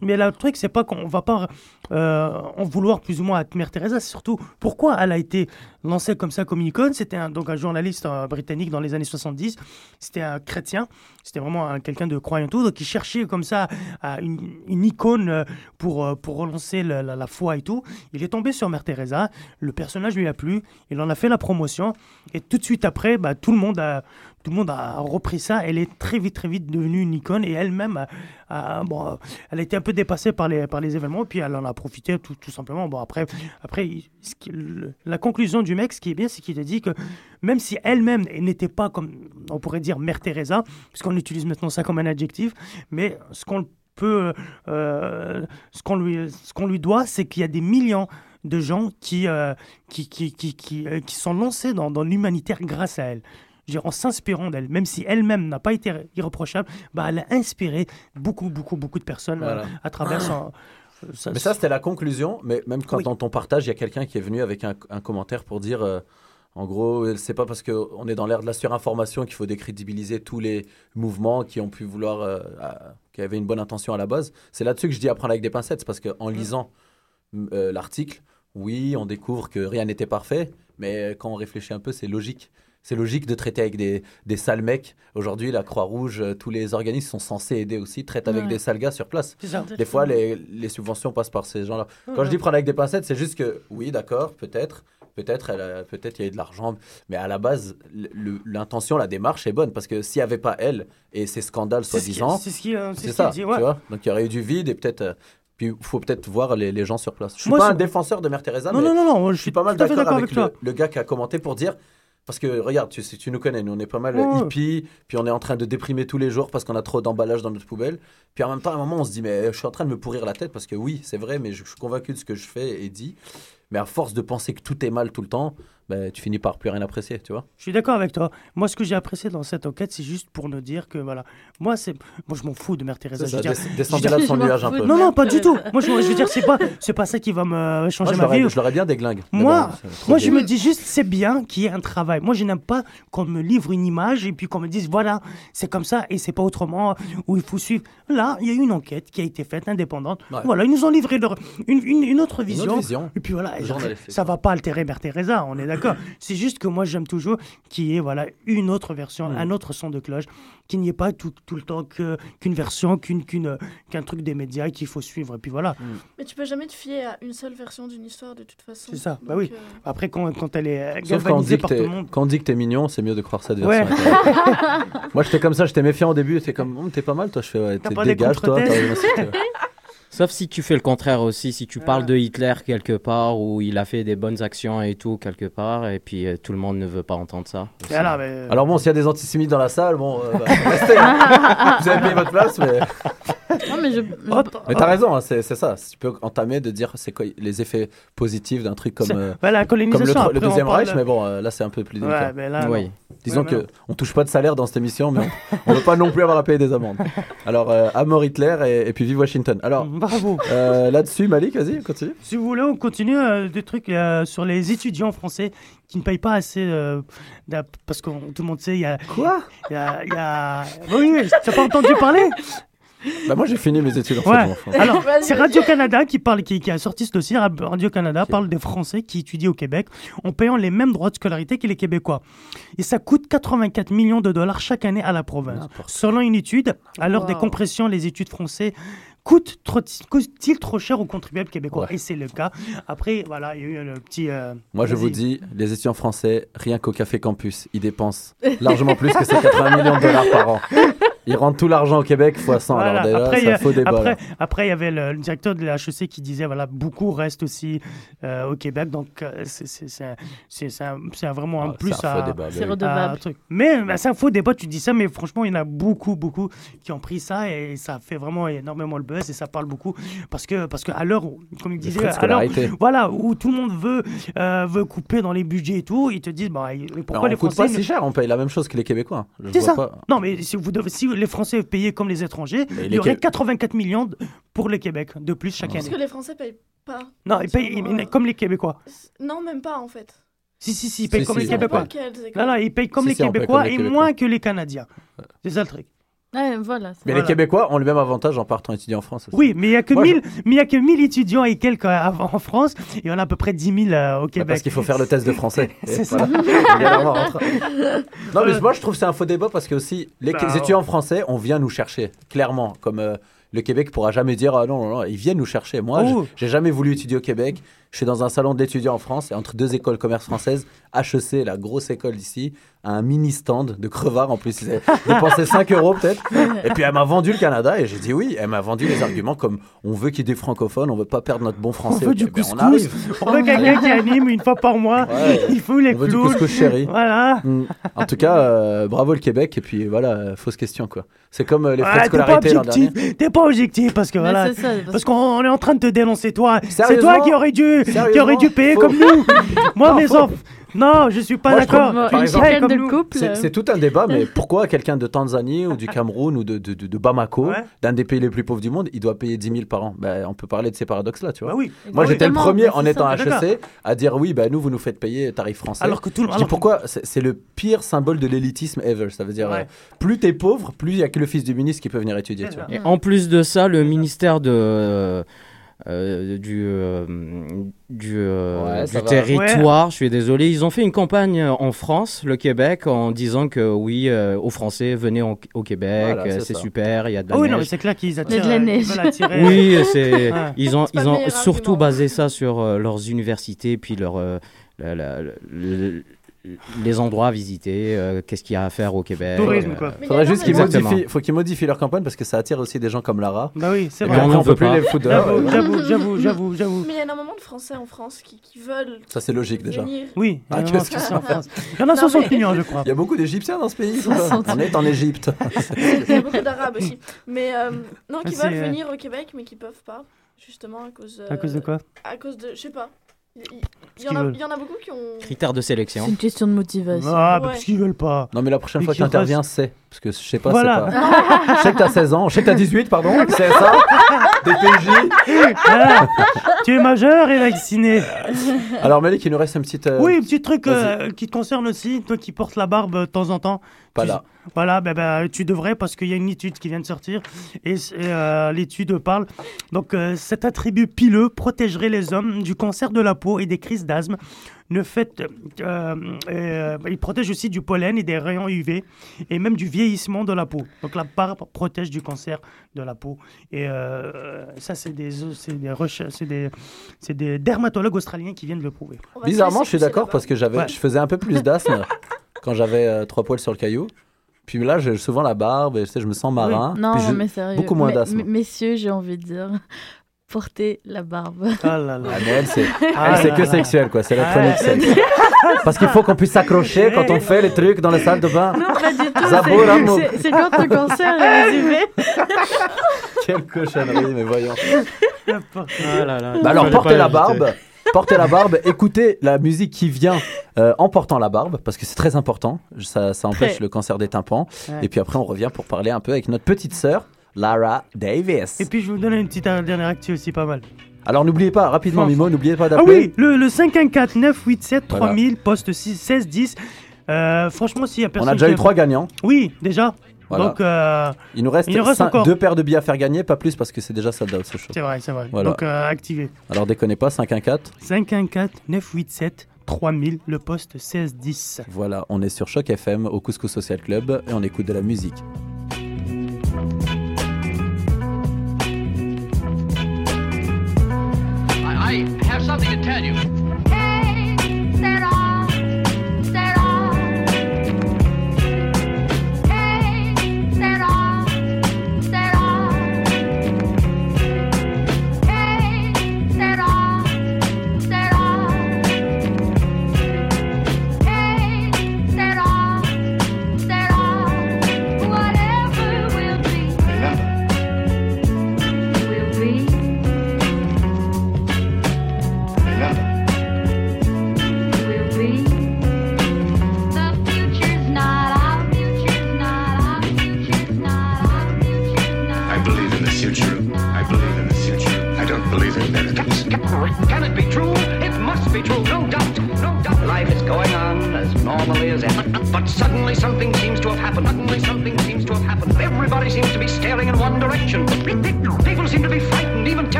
S2: mais le truc c'est pas qu'on va pas euh, en vouloir plus ou moins à Mère Teresa, c'est surtout pourquoi elle a été lancée comme ça comme une icône. C'était un, donc un journaliste euh, britannique dans les années 70. C'était un chrétien. C'était vraiment un- quelqu'un de croyant tout. Donc il cherchait comme ça à une, une icône euh, pour, euh, pour relancer la, foi et tout. Il est tombé sur Mère Teresa. Le personnage lui a plu. Il en a fait la promotion. Et tout de suite après, bah, tout le monde a tout le monde a repris ça. Elle est très vite, très vite devenue une icône et elle-même, a- bon, elle a été un peu dépassée par les, par les événements et puis elle en a profité tout, tout simplement. Bon, après, après la conclusion du mec, ce qui est bien, c'est qu'il a dit que même si elle-même n'était pas comme, on pourrait dire, Mère Teresa, puisqu'on utilise maintenant ça comme un adjectif, mais ce qu'on peut, euh, ce qu'on lui, ce qu'on lui doit, c'est qu'il y a des millions de gens qui, euh, qui, qui, qui, qui, euh, sont lancés dans, dans l'humanitaire grâce à elle. En s'inspirant d'elle, même si elle-même n'a pas été irréprochable, bah, elle a inspiré beaucoup, beaucoup, beaucoup de personnes euh, à travers son. euh,
S1: Mais ça, c'était la conclusion. Mais même quand
S2: Oui.
S1: dans ton partage, il y a quelqu'un qui est venu avec un, un commentaire pour dire, euh, en gros, c'est pas parce qu'on est dans l'ère de la surinformation qu'il faut décrédibiliser tous les mouvements qui ont pu vouloir, euh, à- qui avaient une bonne intention à la base. C'est là-dessus que je dis apprendre avec des pincettes. Parce qu'en lisant m- euh, l'article, oui, on découvre que rien n'était parfait. Mais quand on réfléchit un peu, c'est logique. C'est logique de traiter avec des, des sales mecs. Aujourd'hui, la Croix-Rouge, euh, tous les organismes sont censés aider aussi, traitent avec
S4: Ouais.
S1: des sales gars sur place. Des fois, les, les subventions passent par ces gens-là. Quand je dis prendre avec des pincettes, c'est juste que, oui, d'accord, peut-être, peut-être, peut-être il y a eu de l'argent, mais à la base, l'intention, la démarche est bonne parce que s'il n'y avait pas elle et ces scandales soi-disant,
S2: c'est ce qui, euh,
S1: ça,
S2: qu'il dit,
S1: tu
S2: ouais.
S1: vois. Donc il y aurait eu du vide et peut-être, euh, puis il faut peut-être voir les, les gens sur place. Je suis
S2: Moi,
S1: pas un défenseur de Mère Teresa,
S2: Non,
S1: mais
S2: non, non, non, je
S1: je suis pas mal d'accord avec,
S2: avec toi.
S1: le, le gars qui a commenté pour dire. Parce que regarde, tu, tu nous connais, nous on est pas mal
S2: Ouais,
S1: hippies, puis on est en train de déprimer tous les jours parce qu'on a trop d'emballage dans notre poubelle. Puis en même temps, à un moment, on se dit, mais je suis en train de me pourrir la tête parce que oui, c'est vrai, mais je, je suis convaincu de ce que je fais et dis. Mais à force de penser que tout est mal tout le temps, ben, tu finis par plus rien apprécier, tu vois.
S2: Je suis d'accord avec toi. Moi, ce que j'ai apprécié dans cette enquête, c'est juste pour nous dire que, voilà, moi, c'est, moi, je m'en fous de Mère Teresa. Je veux dire-
S1: descendez là de son nuage un peu.
S2: Non, non, pas du tout. Moi, je, je veux dire, c'est pas, c'est pas ça qui va me changer
S1: Moi,
S2: ma vie.
S1: je l'aurais bien déglingue.
S2: Moi,
S1: bon,
S2: Moi, je me dis juste, c'est bien qu'il y ait un travail. Moi, je n'aime pas qu'on me livre une image et puis qu'on me dise, voilà, c'est comme ça et c'est pas autrement, où il faut suivre. Là, il y a eu une enquête qui a été faite, indépendante.
S1: Ouais.
S2: Voilà, ils nous ont livré leur- une, une- une autre
S1: Une
S2: vision.
S1: autre vision.
S2: Et puis voilà, ça va pas altérer Mère Teresa, on est d'accord. c'est juste que moi, j'aime toujours qu'il y ait voilà, une autre version,
S1: Mm.
S2: un autre son de cloche, qu'il n'y ait pas tout, tout le temps que- qu'une version, qu'une, qu'une, qu'un truc des médias qu'il faut suivre. Et puis voilà.
S5: Mais tu peux jamais te fier à une seule version d'une histoire de toute façon.
S2: C'est ça, bah oui.
S5: euh,
S2: Après, quand, quand elle est galvanisée
S1: dit que
S2: par tout
S1: t'es,
S2: le monde.
S1: quand on dit que t'es mignon, c'est mieux de croire cette
S2: Ouais.
S1: version. Moi, j'étais comme ça, j'étais méfiant au début. C'est comme, Hum, t'es pas mal, toi. Je fais, ouais,
S2: T'as
S1: t'es
S2: pas des
S1: dégage, toi.
S3: Sauf si tu fais le contraire aussi, si tu parles
S2: Ah.
S3: de Hitler quelque part où il a fait des bonnes actions et tout quelque part, et puis euh, tout le monde ne veut pas entendre ça. aussi.
S2: Voilà, mais-
S1: Alors bon, s'il y a des antisémites dans la salle, bon, euh, bah, restez. hein. Vous avez payé votre place, mais,
S4: Non, mais je.
S2: Hop,
S1: mais t'as raison, hein, c'est, c'est ça. Si Tu peux entamer de dire c'est quoi les effets positifs d'un truc comme, euh,
S2: Voilà, la
S1: comme le,
S2: colonisation.
S1: tr- le deuxième Reich, mais bon, euh, là c'est un peu plus délicat.
S2: Ouais, mais là,
S3: oui.
S2: non.
S1: Disons
S2: Ouais, mais
S1: que on touche pas de salaire dans cette émission, mais on, ne veut pas non plus avoir à payer des amendes. Alors, euh, à mort Hitler et, et puis vive Washington. Alors,
S2: Bravo.
S1: euh, là-dessus, Malik, vas-y, continue.
S2: Si vous voulez, on continue euh, des trucs euh, sur les étudiants français qui ne payent pas assez. euh, parce que tout le monde sait, il y a.
S1: Quoi?
S2: il y a, y a- Oui, n'as pas entendu parler?
S1: Bah, moi, j'ai fini mes études en
S2: Ouais.
S1: fait.
S2: Alors, c'est
S5: vas-y.
S2: Radio-Canada qui parle, qui, qui a sorti ce dossier. Radio-Canada parle des Français qui étudient au Québec en payant les mêmes droits de scolarité que les Québécois. Et ça coûte 84 millions de dollars chaque année à la province. Selon une étude, à l'heure des compressions, les études français coûtent trop, coûtent-ils trop cher aux contribuables québécois?
S1: Ouais.
S2: Et c'est le cas. Après, voilà, il y a eu le petit. euh,
S1: Moi, je vous dis, les étudiants français, rien qu'au Café Campus, ils dépensent largement plus que ces 80 millions de dollars par an. Ils rendent tout l'argent au Québec fois 100.
S2: Voilà.
S1: Alors déjà,
S2: Après, il y
S1: c'est
S2: a-
S1: un faux débat.
S2: après, il y avait le, le directeur de la HEC qui disait voilà, beaucoup restent aussi euh, au Québec. Donc, euh, c'est- c'est c'est un- c'est- c'est un- c'est un- vraiment un
S1: Ah,
S2: plus
S1: c'est un
S2: à,
S1: faux débat.
S4: C'est redevable.
S2: à- truc. Mais bah, c'est un faux débat, tu dis ça, mais franchement, il y en a beaucoup, beaucoup qui ont pris ça et ça fait vraiment énormément le buzz et ça parle beaucoup parce que, parce que à l'heure, où- comme il disait, à
S1: scolarité.
S2: voilà, où tout le monde veut, euh, veut couper dans les budgets et tout, ils te disent bah, pourquoi
S1: on
S2: les
S1: coûte
S2: Français.
S1: si cher, on paye la même chose que les Québécois. Je
S2: C'est ça.
S1: pas.
S2: Non, mais si, vous devez- si les Français payaient comme les étrangers, il y aurait
S1: Qué-
S2: 84 millions pour le Québec de plus chaque
S5: Parce
S2: année.
S5: que les Français payent pas.
S2: Non, ils payent ils-
S5: euh,
S2: comme les Québécois.
S5: Non, même pas en fait.
S2: Si, si, si, ils payent
S1: Si,
S2: comme
S1: si,
S2: les Québécois. Non, non, ils payent comme
S1: Si,
S2: les Québécois
S1: comme les
S2: et
S1: Québécois.
S2: moins que les Canadiens. C'est ça le truc.
S4: Ouais, voilà. c'est-
S1: Mais
S2: Voilà.
S1: les Québécois ont le même avantage en partant étudier en France. aussi.
S2: Oui, mais il n'y a, que
S1: Moi,
S2: 1000 mais il y a que 1000 étudiants et quelques en France. Et il y en a à peu près 10 000 euh, au
S1: Bah,
S2: Québec.
S1: parce qu'il faut faire le test de français.
S2: C'est ça.
S1: Non, mais moi je trouve que c'est un faux débat parce que aussi les
S2: Bah,
S1: les étudiants français, on vient nous chercher, clairement. Comme euh, le Québec pourra jamais dire ah non, non, non, ils viennent nous chercher. Moi,
S2: Oh.
S1: je- j'ai jamais voulu étudier au Québec. Je suis dans un salon d'étudiants en France et entre deux écoles commerce françaises, HEC, la grosse école d'ici, un mini stand de crevards en plus. Ils dépensé 5 euros peut-être. Et puis elle m'a vendu le Canada et j'ai dit oui. Elle m'a vendu les arguments comme on veut qu'il y ait des francophones, on veut pas perdre notre bon
S2: On
S1: français.
S2: veut du
S1: Eh ben,
S2: couscous.
S1: on arrive.
S2: On veut quelqu'un qui anime une fois par mois.
S1: Ouais.
S2: Il faut les
S1: On veut du couscous chéri.
S2: Voilà.
S1: Mm. En tout cas, euh, bravo le Québec. Et puis voilà, fausse question quoi. C'est comme euh, les frais
S2: Ouais,
S1: de
S2: t'es pas
S1: scolarité l'an dernier.
S2: objectif. T'es pas objectif parce que voilà.
S4: ça, parce
S2: Parce qu'on on est en train de te dénoncer toi. C'est toi qui aurais dû, qui aurait dû payer
S1: Faux.
S2: comme nous. Moi, mes enfants. Non, je suis pas d'accord.
S1: C'est tout un débat, mais pourquoi quelqu'un de Tanzanie ou du Cameroun ou de, de, de- de Bamako,
S2: Ouais.
S1: d'un des pays les plus pauvres du monde, il doit payer 10 000 par an? Ben, On peut parler de ces paradoxes-là, tu vois.
S2: Bah oui.
S1: Moi, j'étais le premier en étant. HEC à dire oui, bah, nous, vous nous faites payer tarif français.
S2: Alors que tout le
S1: Je dis
S2: alors que-
S1: pourquoi? C'est le pire symbole de l'élitisme ever. Ça veut dire,
S2: Ouais.
S1: euh, plus t'es pauvre, plus il y a que le fils du ministre qui peut venir étudier. Tu vois.
S3: Et en plus de ça, le ministère de, euh, du, euh, du, euh,
S1: Ouais,
S3: du territoire, je suis désolé, ils ont fait une campagne euh, en France, le Québec, en disant que oui, euh, aux Français, venez en- au Québec,
S1: Voilà,
S3: euh,
S1: c'est
S3: super, il y a de la
S2: oui, non, mais
S3: neige.
S2: c'est clair qu'ils attirent.
S4: de la
S2: ils
S4: neige.
S2: attirer-
S3: Oui, c'est
S2: Ouais.
S3: ils ont ils ont surtout
S5: argument.
S3: basé ça sur euh, leurs universités puis leur euh, la- la- le- les endroits à visiter, euh, qu'est-ce qu'il y a à faire au Québec.
S2: Tourisme,
S3: euh,
S2: quoi.
S5: Mais
S1: Faudrait juste qu'ils modifient, faut qu'ils modifient leur campagne parce que ça attire aussi des gens comme Lara.
S2: Bah oui, c'est
S1: Et
S2: vrai.
S3: en
S1: on peut
S3: veut
S1: plus les foutre dehors.
S2: J'avoue, j'avoue, j'avoue, j'avoue.
S5: Mais il y a énormément de Français en France qui, qui veulent
S1: Ça, c'est logique déjà.
S5: venir.
S2: Oui,
S1: Ah,
S2: il y en a
S1: qu'est-ce que c'est
S2: sont en France. Il y en a
S5: Non,
S2: 60
S5: mais-
S2: millions, je crois.
S1: Il y a beaucoup d'Égyptiens dans ce pays. On est en Égypte.
S5: Il y a beaucoup d'Arabes aussi. Mais euh, non, qui
S2: C'est,
S5: veulent
S2: euh,
S5: venir au Québec, mais qui peuvent pas. Justement à cause.
S2: À cause de
S5: euh,
S2: quoi?
S5: À cause de. Je sais pas. Il y, en a-
S2: veulent.
S5: il y en a beaucoup qui ont.
S3: Critères de
S4: C'est
S3: sélection.
S4: une question de motivation.
S2: Ah,
S5: Ouais.
S2: parce qu'ils veulent pas.
S1: Non, mais la prochaine
S2: Et
S1: fois que tu interviens, c'est. Parce que je sais pas,
S2: Voilà.
S1: c'est pas. Je sais que t'as 16 ans, je sais que t'as 18, pardon, c'est ça. DPJ.
S2: Ah, tu es majeur et vacciné.
S1: Alors, Malik, il nous reste un petit. euh,
S2: Oui, petit truc euh, qui te concerne aussi, toi qui portes la barbe euh, de temps en temps.
S1: Pas
S2: Tu-
S1: là.
S2: Voilà, ben, ben, tu devrais parce qu'il y a une étude qui vient de sortir et, c'est, euh, l'étude parle. Donc, euh, cet attribut pileux protégerait les hommes du cancer de la peau et des crises d'asthme. Fait, euh, euh, il protège aussi du pollen et des rayons UV et même du vieillissement de la peau. Donc, la barbe protège du cancer de la peau. Et euh, ça, c'est des, c'est des recherches, c'est des, c'est des dermatologues australiens qui viennent de le prouver.
S1: Bizarrement, je suis d'accord parce que j'avais,
S2: Ouais.
S1: je faisais un peu plus d'asthme quand j'avais euh, trois poils sur le caillou. Puis là, j'ai souvent la barbe et tu sais, je me sens marin.
S4: Non,
S1: Puis je-
S4: mais sérieux.
S1: beaucoup moins d'asthme.
S4: Messieurs, j'ai envie de dire, portez la barbe.
S2: Ah là là.
S1: Ah, mais elle, c'est,
S2: Ah
S1: elle, c'est
S2: là
S1: que
S2: là.
S1: sexuel, quoi. C'est
S2: Ah,
S1: électronique sexe. Parce qu'il faut qu'on puisse s'accrocher quand on fait les trucs dans la salle de bain.
S4: Non, pas du tout. C'est- quand le cancer est résumé.
S1: Quelle cochonnerie, mais voyons.
S3: Ah là là,
S1: Bah alors, portez la barbe. Portez la barbe, écoutez la musique qui vient euh, en portant la barbe, parce que c'est très important. Ça, ça empêche le cancer des tympans.
S2: Ouais.
S1: Et puis après, on revient pour parler un peu avec notre petite sœur, Lara Davis.
S2: Et puis, je vais vous donner une petite dernière actu aussi, pas mal.
S1: Alors, n'oubliez pas, rapidement. Mimo, n'oubliez pas
S2: Ah
S1: d'appeler.
S2: oui, le, le 514 987
S1: Voilà.
S2: 3000, poste 6, 16 10. Euh, franchement, s'il y a
S1: on
S2: personne.
S1: a déjà
S2: qui
S1: eu trois gagnants.
S2: Oui, déjà.
S1: Voilà.
S2: Donc, euh,
S1: Il nous reste,
S2: il nous reste
S1: cinq-
S2: encore.
S1: deux paires de billets à faire gagner, pas plus parce que c'est déjà sold out ce show.
S2: c'est vrai, c'est vrai.
S1: Voilà.
S2: Donc, euh, activez.
S1: Alors déconnez pas, 514.
S2: 514 987 3000, le poste 1610.
S1: Voilà, on est sur Choc FM au Couscous Social Club et on écoute de la musique.
S9: I, I have something to tell you.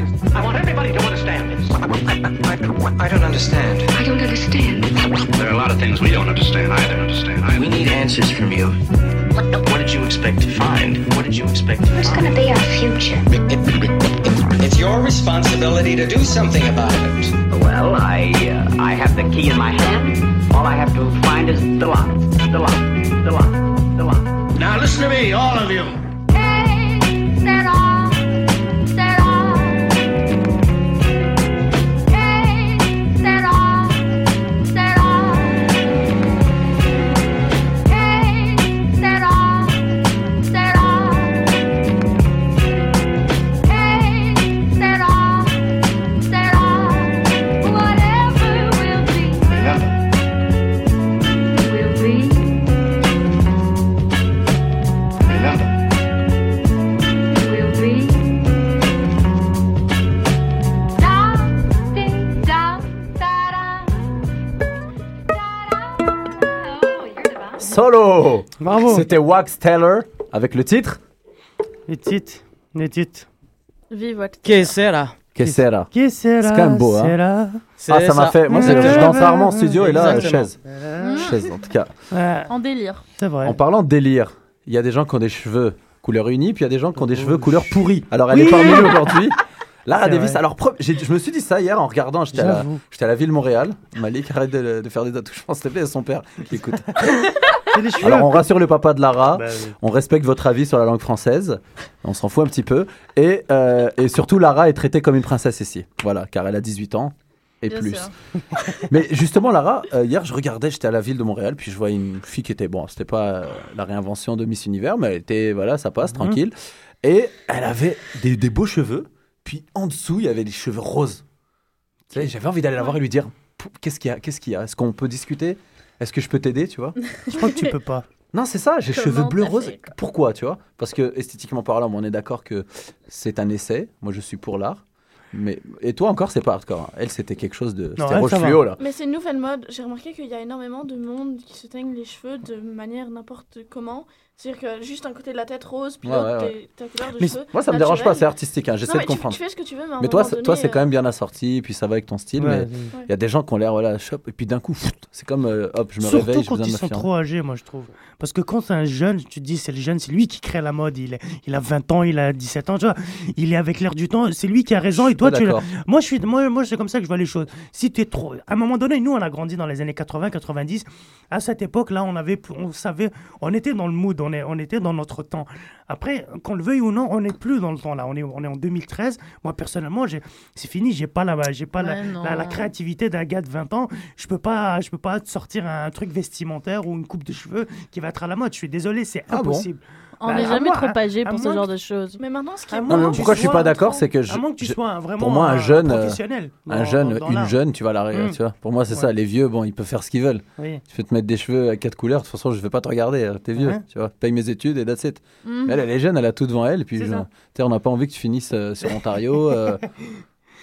S9: Ter- I want everybody to understand this.
S6: I don't understand.
S10: I don't understand.
S11: There are a lot of things we don't understand. I don't understand. I
S6: We need answers from you. What, what did you expect to find? What did you expect to
S10: Who's gonna be our future?
S6: It's your responsibility to do something about it.
S9: Well, I uh, I have the key in my hand. All I have to find is the lock. The lock. The lock. The lock.
S11: Now listen to me, all of you.
S2: Bravo.
S1: C'était Wax Taylor avec le titre
S2: Les titres. Les titres.
S4: Vive votre
S3: Que sera
S1: Que sera
S2: Qui sera
S1: C'est quand même beau, hein.
S2: sera
S1: Ah, ça m'a fait. Moi, c'est- je danse rarement en studio et là,
S3: Exactement.
S1: chaise. Chaise, en tout cas.
S4: En délire.
S2: c'est vrai.
S1: En parlant de délire, il y a des gens qui ont des cheveux couleur unie, puis il y a des gens qui ont des cheveux couleur pourri. Alors, elle
S2: Oui.
S1: est parmi nous aujourd'hui. Lara
S2: C'est
S1: Davis.
S2: vrai.
S1: Alors, je me suis dit ça hier en regardant. J'étais à, à la ville Montréal. Malik, arrête de, de faire des attouchements, s'il te plaît. Il y a son père qui écoute. Alors, on rassure le papa de Lara.
S2: Bah oui.
S1: On respecte votre avis sur la langue française. On s'en fout un petit peu. Et, euh, et surtout, Lara est traitée comme une princesse ici. Voilà, car elle a 18 ans et
S4: Bien
S1: plus. Mais justement, Lara, euh, hier, je regardais, j'étais à la ville de Montréal, puis je voyais une fille qui était, bon, c'était pas euh, la réinvention de Miss Univers, mais elle était, voilà, ça passe,
S2: Mhm.
S1: tranquille. Et elle avait des, des beaux cheveux, puis en dessous, il y avait des cheveux roses. Tu sais, J'avais envie d'aller la voir et lui dire, qu'est-ce qu'il y a Qu'est-ce qu'il y a? Est-ce qu'on peut discuter? Est-ce que je peux t'aider, tu vois?
S2: Je crois que tu peux pas.
S1: Non, c'est ça, j'ai cheveux bleu rose.
S4: fait
S1: Pourquoi, tu vois? Parce que esthétiquement parlant, on est d'accord que c'est un essai. Moi, je suis pour l'art. Mais et toi encore, c'est pas hardcore. hein. Elle, c'était quelque chose de. C'était
S2: va.
S1: fluo là.
S5: Mais c'est une nouvelle mode. J'ai remarqué qu'il y a énormément de monde qui se teignent les cheveux de manière n'importe comment. C'est-à-dire que juste un côté de la tête rose, puis
S1: Ouais,
S5: l'autre,
S1: ouais,
S5: t'es- ta couleur de
S2: Mais
S5: cheveux.
S1: Moi, ça me dérange pas, c'est artistique. hein, J'essaie de
S5: tu-
S1: comprendre.
S5: Tu, fais ce que tu veux, mais à un
S1: mais toi, toi, c'est quand
S5: euh,
S1: même bien assorti, puis ça va avec ton style.
S2: Ouais,
S1: mais il y a des gens qui ont l'air, voilà, shop, et puis d'un coup, c'est comme, euh, hop, je me
S2: Surtout
S1: réveille, j'ai
S2: quand ils sont trop âgés, moi je trouve. Parce que quand c'est un jeune, tu te dis c'est le jeune, c'est lui qui crée la mode. Il, est, il a 20 ans, il a 17 ans, tu vois. Il est avec l'air du temps, c'est lui qui a raison et toi tu. Moi, je suis, moi, moi c'est comme ça que je vois les choses. Si tu es trop. À un moment donné, nous on a grandi dans les années 80, 90. À cette époque-là, on avait, on savait, on était dans le mood, on, est, on était dans notre temps. Après, qu'on le veuille ou non, on n'est plus dans le temps là. On est, on est en 2013. Moi personnellement, j'ai- c'est fini. J'ai pas la, j'ai pas la,
S4: Ouais,
S2: la, la créativité d'un gars de 20 ans. Je peux pas, je peux pas te sortir un truc vestimentaire ou une coupe de cheveux qui va être à la mode. Je suis désolé, c'est
S1: Ah bon?
S2: impossible.
S4: On
S2: Bah,
S4: n'est jamais trop âgé pour ce genre
S2: que-
S4: de choses.
S5: Mais maintenant, ce qui est
S2: moins
S1: Non, pourquoi je suis pas d'accord, c'est que je,
S2: que tu sois vraiment
S1: pour moi, un
S2: un
S1: jeune, euh,
S2: professionnel.
S1: un
S2: dans-
S1: jeune,
S2: dans
S1: une jeune, tu vas la,
S2: Mm.
S1: tu vois. Pour moi, c'est
S2: Ouais.
S1: ça. Les vieux, bon, ils peuvent faire ce qu'ils veulent.
S2: Oui.
S1: Tu peux te mettre des cheveux à quatre couleurs. De toute façon, je vais pas te regarder. euh, T'es vieux, tu vois. Paye mes études et that's it.
S4: Mhm.
S1: Elle, elle est jeune, elle a tout devant elle. Puis, genre, on n'a pas envie que tu finisses euh, sur Ontario. euh,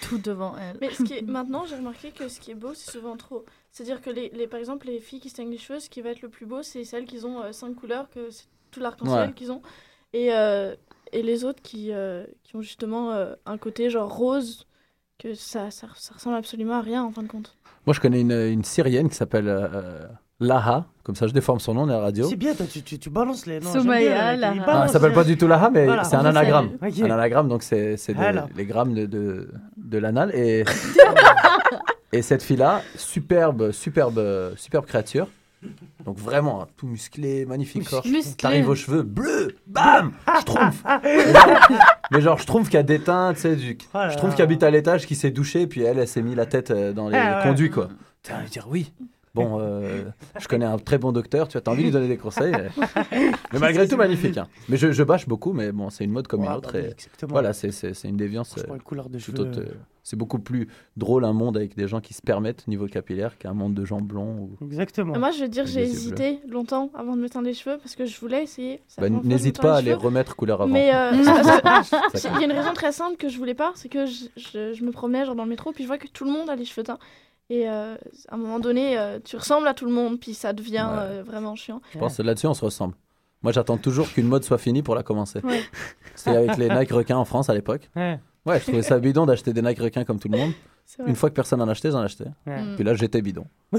S4: Tout devant elle.
S5: Mais ce qui est, maintenant, j'ai remarqué que ce qui est beau, c'est souvent trop. C'est-à-dire que, les, les- par exemple, les filles qui se teignent les cheveux, ce qui va être le plus beau, c'est celles qui ont euh, cinq couleurs, que c'est tout l'arc-en-ciel
S1: Ouais.
S5: qu'ils ont. Et, euh, et les autres qui, euh, qui ont justement euh, un côté genre rose, que ça, ça, ça ressemble absolument à rien en fin de compte.
S1: Moi, je connais une, une Syrienne qui s'appelle euh, Laha. Comme ça, je déforme son nom à la radio.
S2: C'est bien, toi, tu, tu, tu balances les noms. Bien,
S4: Lara.
S2: il
S1: Non, elle s'appelle
S2: euh,
S1: pas du tout Laha, mais
S2: Voilà,
S1: c'est un anagramme.
S2: Ok.
S1: Un anagramme, donc c'est c'est des-
S2: Alors.
S1: les grammes de, de, de l'anal. Et, et cette fille-là, superbe, superbe, superbe créature. Donc vraiment, hein, tout musclé, magnifique corps. T'arrives aux cheveux, bleu, bam, schtroumpf. Mais genre- Mais genre, je trouve qu'il y a des teintes, tu sais, du...
S2: Oh là
S1: je trouve
S2: là.
S1: qu'il habite à l'étage, qui s'est douché, puis elle, elle s'est mis la tête euh, dans les
S2: Ah
S1: conduits, quoi. T'as envie de dire oui. Bon, euh, je connais un très bon docteur, tu as envie de lui donner des conseils. euh. Mais malgré tout, magnifique. hein. Mais je, je bâche beaucoup, mais bon, c'est une mode comme
S2: Ouais,
S1: une autre.
S2: bah,
S1: et voilà, c'est- une déviance. Euh,
S2: couleur de
S1: tout
S2: cheveux.
S1: autre, c'est beaucoup plus drôle un monde avec des gens qui se permettent niveau capillaire qu'un monde de gens blonds. Ou...
S2: Exactement.
S5: Et Moi, je veux dire, j'ai
S1: bleus.
S5: hésité longtemps avant de me teindre les cheveux parce que je voulais essayer.
S1: Bah, N'hésite pas à
S5: les
S1: remettre couleur avant.
S5: Mais euh, il y a une raison très simple que je voulais pas, c'est que je, je- je me promenais genre dans le métro, puis je vois que tout le monde a les cheveux teints. Et euh, à un moment donné, euh, tu ressembles à tout le monde, puis ça devient
S1: Ouais.
S5: euh, vraiment chiant.
S1: Je pense que là-dessus, on se ressemble. Moi, j'attends toujours qu'une mode soit finie pour la commencer.
S5: Ouais.
S1: C'était avec les Nike requins en France à l'époque.
S2: Ouais.
S1: Ouais, je trouvais ça bidon d'acheter des Nike requins comme tout le monde. Une fois que personne en achetait, j'en achetais.
S2: Ouais.
S1: Puis là, j'étais bidon.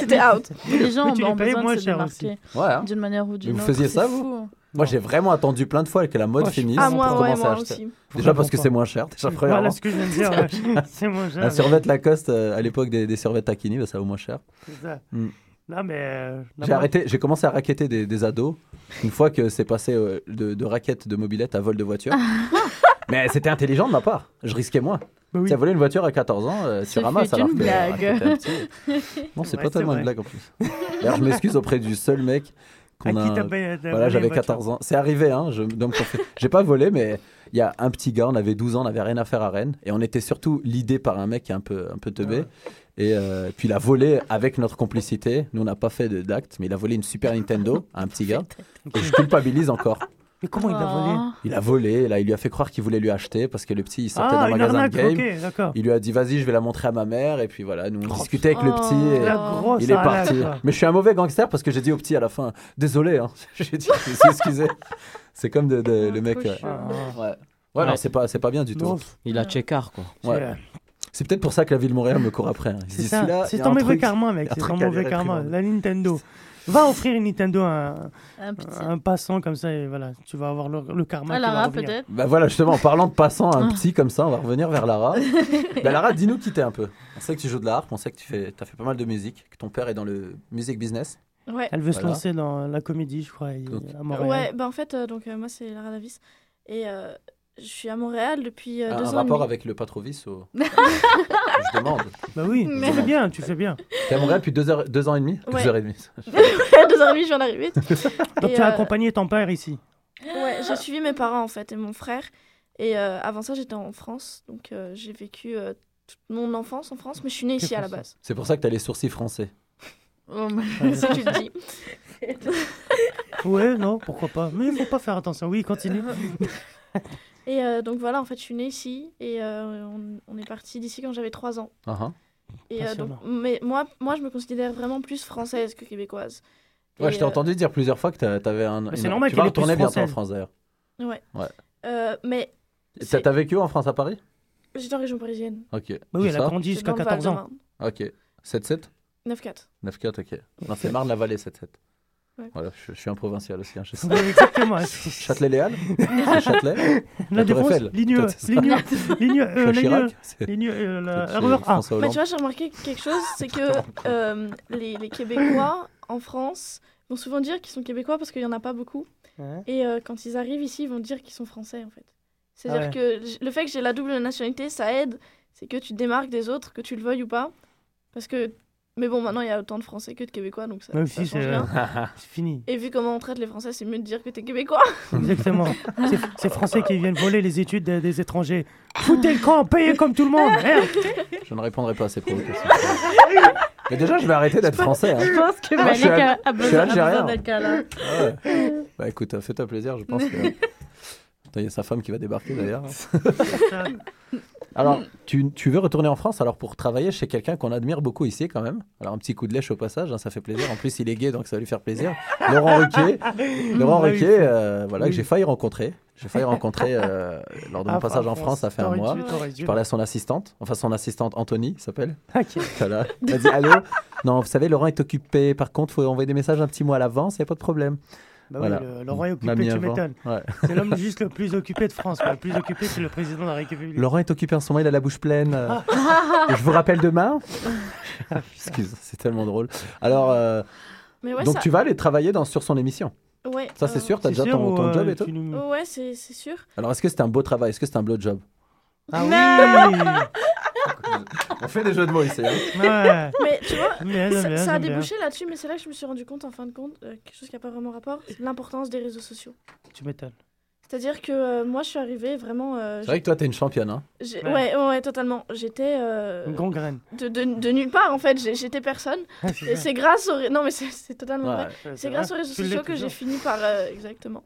S5: C'était out.
S4: Les gens ont
S2: payais
S4: besoin
S2: moins
S4: de se
S2: cher
S4: démarquer
S1: Ouais. hein.
S4: d'une manière ou d'une
S1: vous
S4: autre.
S1: faisiez ça, vous
S4: fou.
S1: Moi, j'ai vraiment attendu plein de fois que la mode
S2: Moi,
S1: finisse
S5: Ah,
S1: pour
S5: ouais,
S1: commencer à acheter.
S5: aussi.
S1: Déjà parce que c'est moins cher. Déjà,
S2: Voilà ce que je viens de dire. C'est mon genre.
S1: Un survêt Lacoste euh, à l'époque des, des Takini, bah, ça vaut moins cher.
S2: C'est ça.
S1: Mm.
S2: Non, mais. euh,
S1: J'ai arrêté, j'ai commencé à raqueter des, des ados une fois que c'est passé euh, de, de raquettes de mobilette à vol de voiture. Mais c'était intelligent de ma part. Je risquais moins.
S2: Bah oui.
S1: Tu as volé une voiture à 14 ans, euh, tu ramasses alors
S4: une
S1: que
S4: blague.
S1: Non, c'est
S2: Ouais,
S1: pas tellement
S2: vrai.
S1: une blague en plus. D'ailleurs, je m'excuse auprès du seul mec qu'on
S2: qui
S1: a.
S2: t'as
S1: Voilà, j'avais
S2: une voiture
S1: 14 ans. C'est arrivé, hein. Je, donc, j'ai pas volé, mais il y a un petit gars, on avait 12 ans, on n'avait rien à faire à Rennes. Et on était surtout l'idée par un mec qui est un peu, un peu teubé. Et euh, puis il a volé avec notre complicité. Nous, on n'a pas fait de- d'acte, mais il a volé une Super Nintendo à un petit gars. Et je culpabilise encore.
S2: Mais comment il l'a volé
S4: Oh.
S1: Il a volé, là, il lui a fait croire qu'il voulait lui acheter parce que le petit, il sortait
S2: Ah,
S1: d'un magasin
S2: arnaque,
S1: de game. Il lui a dit, vas-y, je vais la montrer à ma mère. Et puis voilà, nous, on
S2: Oh,
S1: discutait avec le petit. et
S2: La grosse
S1: il est parti. Mais je suis un mauvais gangster parce que j'ai dit au petit à la fin, désolé, hein. j'ai dit, excusé. C'est comme de, de-
S5: Ah,
S1: le mec.
S5: trop
S1: euh, ouais. Ouais, non,
S3: Ouais.
S1: c'est pas, c'est pas bien du tout.
S3: Il a checkard, quoi.
S2: c'est-
S1: Ouais. C'est peut-être pour ça que la ville de Montréal me court après. hein.
S2: C'est ça. C'est ton mauvais karma, mec. C'est ton mauvais karma. La Nintendo. Va offrir une Nintendo à un,
S4: Un petit.
S2: à un passant comme ça et voilà, tu vas avoir le, le karma. Va
S4: Lara, peut-être.
S1: Bah voilà, justement, en parlant de passant à un
S4: Ah.
S1: petit comme ça, on va revenir vers Lara. bah Lara, dis-nous qui t'es un peu. On sait que tu joues de la harpe, on sait que tu fais, as fait pas mal de musique, que ton père est dans le music business.
S5: Ouais.
S2: Elle veut se lancer dans la comédie, je crois,
S1: Donc-
S2: à Montréal.
S5: Ouais, bah en fait, euh, donc euh, moi c'est Lara Davis. Et euh, je suis à Montréal depuis euh,
S1: un
S5: deux
S1: un
S5: ans. et
S1: rapport
S5: demi.
S1: avec le Patrovis ou... Je demande.
S2: Bah oui, tu
S5: Mais-
S2: fais bien, tu fais bien.
S1: T'es à Montréal depuis deux, heures, deux ans et demi?
S5: Ouais.
S1: Deux heures et demie.
S5: deux ans et demi, je viens d'arriver.
S2: Donc
S5: Et,
S2: tu as
S5: euh,
S2: accompagné ton père ici?
S5: Ouais, j'ai suivi mes parents en fait et mon frère. Et euh, avant ça, j'étais en France. Donc euh, j'ai vécu euh, toute mon enfance en France, mais je suis née ici à la base.
S1: C'est pour ça que t'as les sourcils français.
S4: Oh,
S5: si tu le dis.
S2: Ouais, non, pourquoi pas. Mais il faut pas faire attention. Oui, continue.
S5: Et euh, donc voilà, en fait, je suis née ici et euh, on, on est parti d'ici quand j'avais 3 ans.
S1: Ah, ah.
S5: Et euh, donc, mais moi, moi, je me considère vraiment plus française que québécoise.
S1: Ouais,
S5: Et,
S1: je t'ai
S5: euh,
S1: entendu dire plusieurs fois que t'a- t'avais un.
S2: Mais c'est
S1: une-
S2: normal qu'elle est
S1: bientôt en. France d'ailleurs.
S5: Ouais.
S1: Ouais.
S5: Euh, mais
S1: T'as vécu en France à Paris?
S5: J'étais en région parisienne.
S1: Ok.
S2: Bah oui, elle a grandi jusqu'à
S5: dans le
S2: 14 ans.
S1: Ok. 7-7
S5: 9-4.
S1: 9-4, ok. Non, c'est Marne-la-Vallée, 7-7.
S5: Ouais.
S1: Voilà, je, je suis un provincial aussi. Hein, je sais.
S2: Ouais, exactement.
S1: Châtelet-Léal C'est Châtelet
S2: La défense, ligne, ligne, ligne, ligne, A.
S5: Mais tu vois, j'ai remarqué quelque chose, c'est que euh, les, les Québécois en France vont souvent dire qu'ils sont Québécois parce qu'il n'y en a pas beaucoup.
S2: Ouais.
S5: Et euh, quand ils arrivent ici, ils vont dire qu'ils sont Français en fait. C'est-à-dire
S2: Ah ouais.
S5: que le fait que j'ai la double nationalité, ça aide. C'est que tu te démarques des autres, que tu le veuilles ou pas. Parce que. Mais bon, maintenant il y a autant de Français que de Québécois, donc ça,
S2: Même
S5: ça
S2: si
S5: change
S2: c'est
S5: rien.
S2: c'est fini.
S5: Et vu comment on traite les Français, c'est mieux de dire que t'es Québécois.
S2: Exactement. C'est- C'est Français qui viennent voler les études des, des étrangers. Foutez le camp, payez comme tout le monde. Merde.
S1: Je ne répondrai pas à ces provocations. Mais déjà, je vais arrêter d'être français.
S4: Je
S1: Hein.
S4: pense que
S1: Moi, je
S4: Malik a, a
S1: je
S4: besoin, besoin d'être câlin.
S1: Ah ouais. Bah écoute, fais-toi plaisir, je pense que. Attends, il y a sa femme qui va débarquer d'ailleurs. Alors, tu, tu veux retourner en France alors pour travailler chez quelqu'un qu'on admire beaucoup ici quand même? Alors un petit coup de lèche au passage, hein, ça fait plaisir. En plus, il est gay, donc ça va lui faire plaisir. Laurent Ruquier, Laurent
S2: Ah oui.
S1: Ruquier, euh, voilà que j'ai failli rencontrer. J'ai failli rencontrer euh, lors de mon
S2: Ah,
S1: passage en
S2: France,
S1: ça fait un mois. Je parlais à son assistante, enfin son assistante Anthony s'appelle.
S2: Ok.
S1: Voilà. Elle m'a dit allô? Non, vous savez, Laurent est occupé. Par contre, faut envoyer des messages un petit mois à l'avance, il n'y a pas de problème.
S2: Bah oui, le, le roi est occupé, tu m'étonnes.
S1: Ouais.
S2: C'est l'homme juste le plus occupé de France, quoi. le plus occupé que le président de la République.
S1: Laurent est occupé en ce moment, il a la bouche pleine. euh,
S2: Ah.
S1: je vous rappelle demain. Excuse, c'est tellement drôle. Alors, euh,
S5: Mais ouais,
S1: donc
S5: ça-
S1: tu vas aller travailler dans, sur son émission.
S5: Ouais,
S1: Ça, c'est
S5: euh,
S1: sûr, t'as
S2: C'est
S1: déjà
S2: sûr
S1: ton, job et tout
S2: nous-
S5: Ouais, c'est c'est sûr.
S1: Alors, est-ce que c'est un beau travail? Est-ce que c'est un blowjob?
S2: Ah oui
S1: On fait des jeux de mots ici. hein.
S2: Ouais.
S5: Mais tu vois,
S2: bien,
S5: ça,
S2: bien,
S5: ça a débouché là-dessus, mais c'est là que je me suis rendu compte, en fin de compte, euh, quelque chose qui n'a pas vraiment rapport, c'est l'importance des réseaux sociaux.
S2: Tu m'étonnes.
S5: C'est-à-dire que euh, moi, je suis arrivée vraiment. euh,
S1: C'est vrai que toi, t'es une championne. Hein.
S2: Ouais.
S5: ouais. ouais, ouais, totalement. J'étais euh,
S2: Une gangrène.
S5: de, de, de nulle part, en fait. J'étais personne.
S2: Ah, c'est
S5: Et
S2: ça.
S5: c'est grâce aux. Non, mais c'est c'est totalement
S1: Ouais.
S5: vrai. C'est grâce aux réseaux sociaux que j'ai fini par. euh, exactement.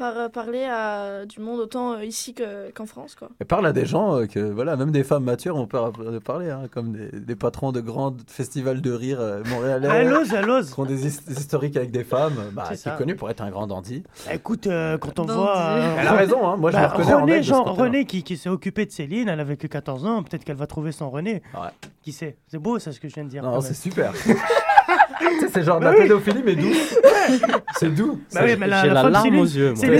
S5: Par euh, parler à du monde autant euh, ici que- qu'en France, quoi.
S1: Et parle à des gens euh, que, voilà, même des femmes matures ont peur de parler, hein, comme des, des patrons de grands festivals de rire euh, montréalais.
S2: Elle ose, elle ose.
S1: qui ont des his- des historiques avec des femmes, bah,
S2: C'est
S1: connu pour être un grand dandy.
S2: Écoute, euh, quand on
S4: Dandy.
S2: Euh,
S1: Elle a raison, hein, moi je
S2: bah,
S1: me reconnais en
S2: René,
S1: de ce côté-là.
S2: René qui, qui s'est occupé de Céline, elle avait que 14 ans, peut-être qu'elle va trouver son René.
S1: Ouais.
S2: Qui sait? C'est beau, ça, ce que je viens de dire.
S1: Non, c'est super. Tu sais, c'est genre de la pédophilie, mais doux. C'est doux.
S2: Bah oui, mais la,
S3: J'ai
S2: la
S3: la
S2: femme
S3: larme aux yeux, moi.
S2: C'est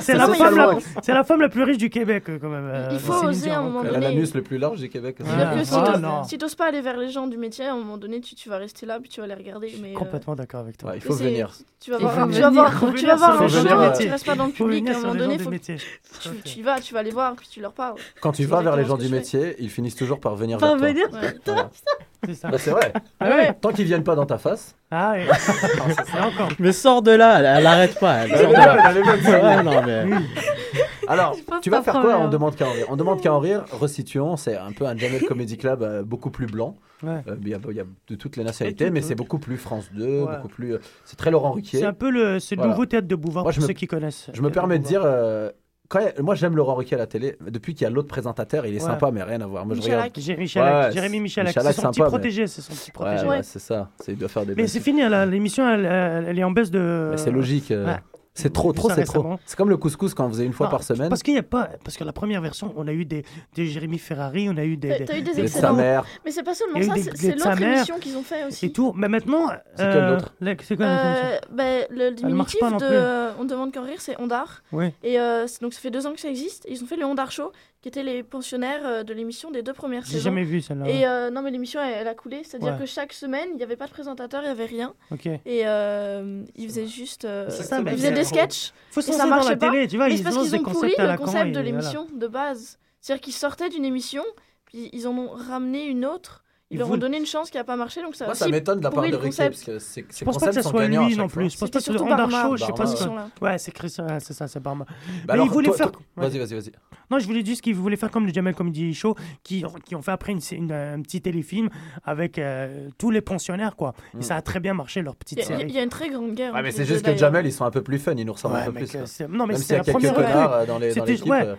S1: C'est
S2: la,
S1: ça,
S2: femme la- c'est la femme la plus riche du Québec, euh, quand même. euh,
S5: Il faut
S2: Céline
S5: oser à un
S2: donc,
S5: moment
S2: euh,
S1: Elle a
S5: donné.
S1: l'anus le plus large du Québec. aussi.
S5: C'est-à-dire
S2: Ah,
S5: que si
S2: ah,
S5: t'oses-
S2: non.
S5: si t'oses pas aller vers les gens du métier, à un moment donné, tu, tu vas rester là, puis tu vas les regarder. Mais, euh,
S2: Complètement d'accord avec toi.
S1: Ouais, il faut
S5: c'est-
S1: venir.
S5: Tu vas
S4: Il
S5: voir,
S4: faut
S5: tu vas
S4: venir.
S5: voir,
S2: Faut
S5: tu
S2: venir
S5: vas voir
S2: sur
S5: les
S1: les
S5: gens,
S1: gens,
S5: tu restes pas dans le
S2: Faut
S5: public.
S2: venir
S5: À un
S2: sur
S5: moment
S2: les gens
S5: donné,
S2: du
S5: faut que
S2: métier.
S5: tu, tu y vas, tu vas les voir, puis tu leur parles.
S1: Quand tu vas vers les gens du métier, ils finissent toujours par venir vers toi.
S5: Ouais.
S2: C'est ça.
S1: Bah, c'est vrai.
S2: Ah ouais.
S1: Tant qu'ils viennent pas dans ta face.
S2: Ah ouais. Et encore.
S3: Mais sors de là, elle, elle arrête pas. Elle sort de là. Ouais, non, mais...
S1: Alors, tu vas faire quoi. On demande qu'à en rire. On demande qu'à en rire. Resituons, c'est un peu un Jamel Comedy Club euh, beaucoup plus blanc.
S2: Ouais.
S1: Euh, Il y, a- il y a de toutes les nationalités,
S2: tout,
S1: mais
S2: tout.
S1: c'est beaucoup plus France 2,
S2: Ouais.
S1: beaucoup plus. euh, C'est très Laurent Ruquier.
S2: C'est un peu le, c'est le
S1: Voilà.
S2: nouveau théâtre de Bouvard
S1: Moi,
S2: pour
S1: me-
S2: ceux qui connaissent.
S1: Je me permets de dire, euh, quand il moi j'aime Laurent Ruquier à la télé. Depuis qu'il y a l'autre présentateur, il est
S2: Ouais.
S1: sympa, mais rien à voir. Moi je
S5: Michalak.
S1: regarde.
S2: Jérémy Michalak,
S1: Ouais,
S2: Jérémy
S1: c'est-
S2: Michalak,
S1: Michalak,
S2: c'est son petit
S1: mais-
S2: protégé, c'est son petit
S1: Ouais,
S2: protégé.
S1: ouais, c'est ça. Il doit faire des.
S2: Mais c'est fini, l'émission, elle, elle- elle est en baisse de.
S1: Mais c'est logique. euh,
S2: ouais.
S1: C'est trop, trop, c'est trop. C'est comme le couscous quand on faisait une fois
S2: Non,
S1: par semaine.
S2: Parce qu'il y a pas, parce que la première version, on a eu des, des Jérémy Ferrari, on a eu des,
S5: T'as
S2: des-
S5: eu des
S1: Et de sa
S5: excellents.
S1: mère.
S5: Mais c'est pas seulement ça,
S2: des-
S5: c'est
S2: des
S5: l'autre émission qu'ils ont fait aussi.
S2: et tout. Mais maintenant,
S1: C'est quelle
S2: la- C'est quoi
S5: Euh, ben, le diminutif de euh, On demande qu'en rire, c'est Ondar.
S2: Oui.
S5: Et euh, c'est- donc ça fait deux ans que ça existe. Ils ont fait le Ondar Show, qui étaient les pensionnaires euh, de l'émission des deux premières
S2: J'ai
S5: saisons.
S2: jamais vu celle-là.
S5: Et euh, non, mais l'émission, elle, elle a coulé. C'est-à-dire
S2: Ouais.
S5: que chaque semaine, il n'y avait pas de présentateur, il n'y avait rien.
S2: Ok.
S5: Et euh, ils faisaient juste. euh,
S2: C'est ça, mais
S5: ils faisaient des sketchs.
S2: Faut se lancer dans la
S5: pas.
S2: télé, tu vois,
S5: Mais
S2: ils
S5: c'est parce qu'ils
S2: des
S5: ont pourri le concept de
S2: voilà.
S5: l'émission de base. C'est-à-dire qu'ils sortaient d'une émission, puis ils en ont ramené une autre. Ils leur ont donné une chance qui n'a pas marché, donc ça
S1: Moi, ça m'étonne de la part de
S5: concept.
S1: parce que c'est-
S2: Je pense pas que
S1: sont
S2: soit lui non
S1: fois.
S2: plus. Je pense
S5: C'était
S2: pas que Show, je sais pas ce
S1: ouais.
S2: que.
S5: émission-là.
S2: Ouais, c'est Chris, ouais, c'est ça, c'est Barma.
S1: Bah
S2: Mais ils voulaient faire.
S1: Vas-y, vas-y, vas-y.
S2: Non, je voulais juste qu'ils voulaient faire comme le Jamel Comedy Show, qui, qui ont fait après une, une- un petit téléfilm avec euh, tous les pensionnaires, quoi.
S1: Mm.
S2: Et ça a très bien marché, leur petite
S5: a- il
S2: série.
S5: y a une très grande guerre.
S1: Ouais, mais c'est juste que. Jamel, ils sont un peu plus fun, ils nous ressemblent
S2: Ouais,
S1: un peu plus.
S2: non, mais c'est la première
S1: euh, dans les- euh,
S5: Mais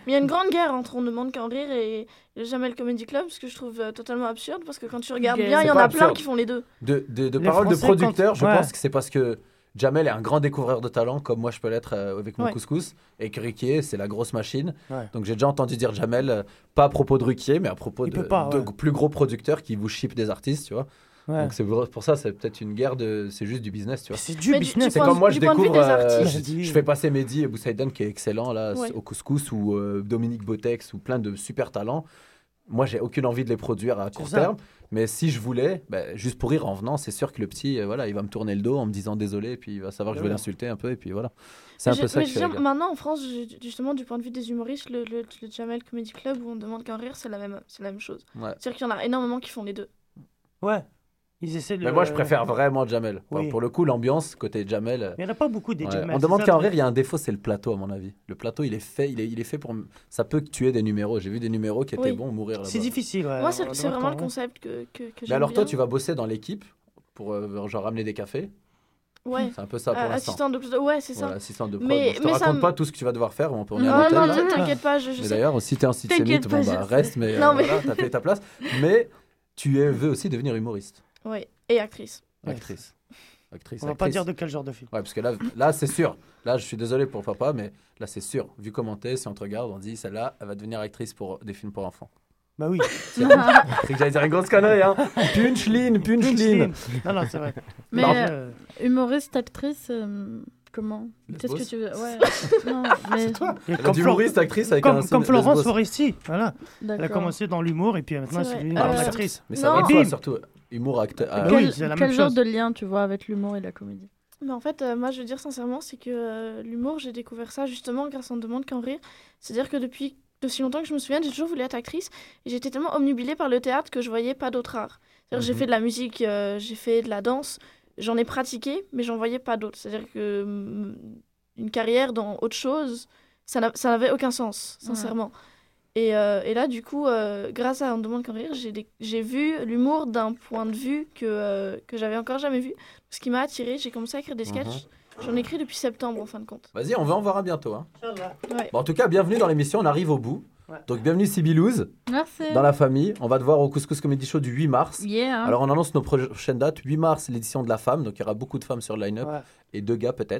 S5: il y a une grande guerre entre On demande qu'en rire et le Jamel Comedy Club, ce que je trouve euh, totalement absurde, parce que quand tu regardes bien, il y en a plein qui font les deux.
S1: De, de, de
S2: Les
S1: paroles de producteurs,
S2: quand-
S1: je
S2: ouais.
S1: pense que c'est parce que Jamel est un grand découvreur de talent, comme moi je peux l'être euh, avec mon
S5: Ouais.
S1: couscous, et que Ruquier, c'est la grosse machine.
S2: Ouais.
S1: Donc j'ai déjà entendu dire Jamel, euh, pas à propos de Ruquier, mais à propos
S2: Il
S1: de,
S2: pas,
S1: de
S2: ouais.
S1: plus gros producteurs qui vous ship des artistes, tu vois.
S2: Ouais.
S1: Donc c'est pour ça, c'est peut-être une guerre de. C'est juste du business, tu vois.
S2: C'est du
S5: Mais
S2: business.
S1: C'est comme moi, je
S5: de
S1: découvre.
S5: des
S1: euh,
S5: artistes.
S1: je, je fais passer Mehdi Boussaïdan qui est excellent là
S5: Ouais.
S1: au couscous ou euh, Dominique Botex ou plein de super talents. Moi, j'ai aucune envie de les produire à court
S2: ça.
S1: terme. Mais si je voulais, bah, juste pour rire en venant, c'est sûr que le petit, euh, voilà, il va me tourner le dos en me disant désolé, puis il va savoir que je vais l'insulter un peu, et puis voilà. C'est un peu ça
S5: mais
S1: que
S5: je Maintenant, en France, ju- justement, du point de vue des humoristes, le, le, le Jamel Comedy Club où on demande qu'en rire, c'est la même, c'est la même chose.
S1: Ouais.
S5: C'est-à-dire qu'il y en a énormément qui font les deux.
S2: Ouais. Ils essaient de.
S1: Mais moi, je préfère vraiment Jamel.
S2: Oui.
S1: Pour le coup, l'ambiance, côté Jamel. euh,
S2: Il n'y en a pas beaucoup des
S1: ouais.
S2: Jamel,
S1: On
S2: c'est
S1: demande
S2: ça,
S1: qu'à en
S2: le
S1: rire,
S2: truc.
S1: il y a un défaut, c'est le plateau, à mon avis. Le plateau, il est fait, il est, il est fait pour. Ça peut tuer des numéros. J'ai vu des numéros qui étaient
S5: Oui.
S1: bons mourir là-bas.
S2: C'est difficile. ouais.
S5: Moi, c'est
S2: On
S5: c'est
S2: demande
S5: vraiment
S2: quand
S5: le concept que, que, que
S1: Mais
S5: j'aime
S1: alors, toi,
S5: bien.
S1: tu vas bosser dans l'équipe pour euh, genre ramener des cafés?
S5: Ouais.
S1: C'est un peu ça pour
S5: Euh,
S1: l'instant.
S5: assistante de prod. Ouais, c'est ça.
S1: Voilà, assistante de prod.
S5: Mais-
S1: Bon, je te
S5: mais ça
S1: raconte
S5: me-
S1: pas tout ce que tu vas devoir faire. On peut, on est
S5: Non, non,
S1: là.
S5: t'in- t'inquiète pas, je, je
S1: Mais
S5: sais.
S1: d'ailleurs, si t'es antisémite,
S5: T'inquiète
S1: bon,
S5: pas,
S1: bah,
S5: je
S1: reste, mais,
S5: Non,
S1: euh,
S5: mais-
S1: voilà, t'as fait ta place. Mais tu es- veux aussi devenir humoriste,
S5: Ouais, et actrice.
S1: actrice. Actrice,
S2: On va pas dire de quel genre de film.
S1: Ouais, parce que là, là c'est sûr. Là, je suis désolé pour papa, mais là, c'est sûr. Vu comment t'es, si on te regarde, on dit celle-là, elle va devenir actrice pour des films pour enfants.
S2: Bah oui.
S1: C'est que j'allais dire une grosse connerie, hein. Punchline, punchline.
S2: Non, non, c'est vrai.
S4: Mais
S2: Non,
S4: euh, humoriste, actrice, euh, comment Qu'est-ce que tu veux Ouais. non, mais...
S1: Elle a
S2: comme,
S1: humoriste, actrice avec
S2: comme,
S1: un
S2: comme Florence. Foresti, voilà. Elle a commencé dans l'humour et puis maintenant
S5: C'est
S2: c'est une
S5: Euh,
S2: actrice.
S1: Mais ça
S5: Non.
S1: va surtout. Humour, acteur.
S2: Bah
S4: Quel,
S2: oui, c'est la
S4: quel
S2: même
S4: genre
S2: chose.
S4: de lien tu vois avec l'humour et la comédie?
S5: Mais en fait, euh, moi, je veux dire sincèrement, c'est que euh, l'humour, j'ai découvert ça justement grâce à On ne demande qu'en rire. C'est-à-dire que depuis aussi longtemps que je me souviens, j'ai toujours voulu être actrice. Et j'étais tellement omnubilée par le théâtre que je voyais pas d'autre art. C'est-à-dire que J'ai
S1: Mhm.
S5: fait de la musique, euh, j'ai fait de la danse, j'en ai pratiqué, mais j'en voyais pas d'autres. C'est-à-dire que mm, une carrière dans autre chose, ça n'avait aucun sens, sincèrement. Et, euh, et là, du coup, euh, grâce à On demande qu'en rire, j'ai vu l'humour d'un point de vue que, euh, que j'avais encore jamais vu. Ce qui m'a attiré, j'ai commencé à écrire des sketchs. J'en écris depuis septembre, en fin de compte.
S1: Vas-y, on va en voir un bientôt. Hein.
S5: Ouais.
S1: Bon, en tout cas, bienvenue dans l'émission. On arrive au bout.
S2: Ouais.
S1: Donc, bienvenue Sibylouz
S4: Merci.
S1: dans la famille. On va te voir au Couscous Comedy Show du 8 mars.
S4: Yeah.
S1: Alors, on annonce nos prochaines dates. 8 mars, l'édition de la femme. Donc, il y aura beaucoup de femmes sur le line-up
S2: Ouais.
S1: et deux gars peut-être.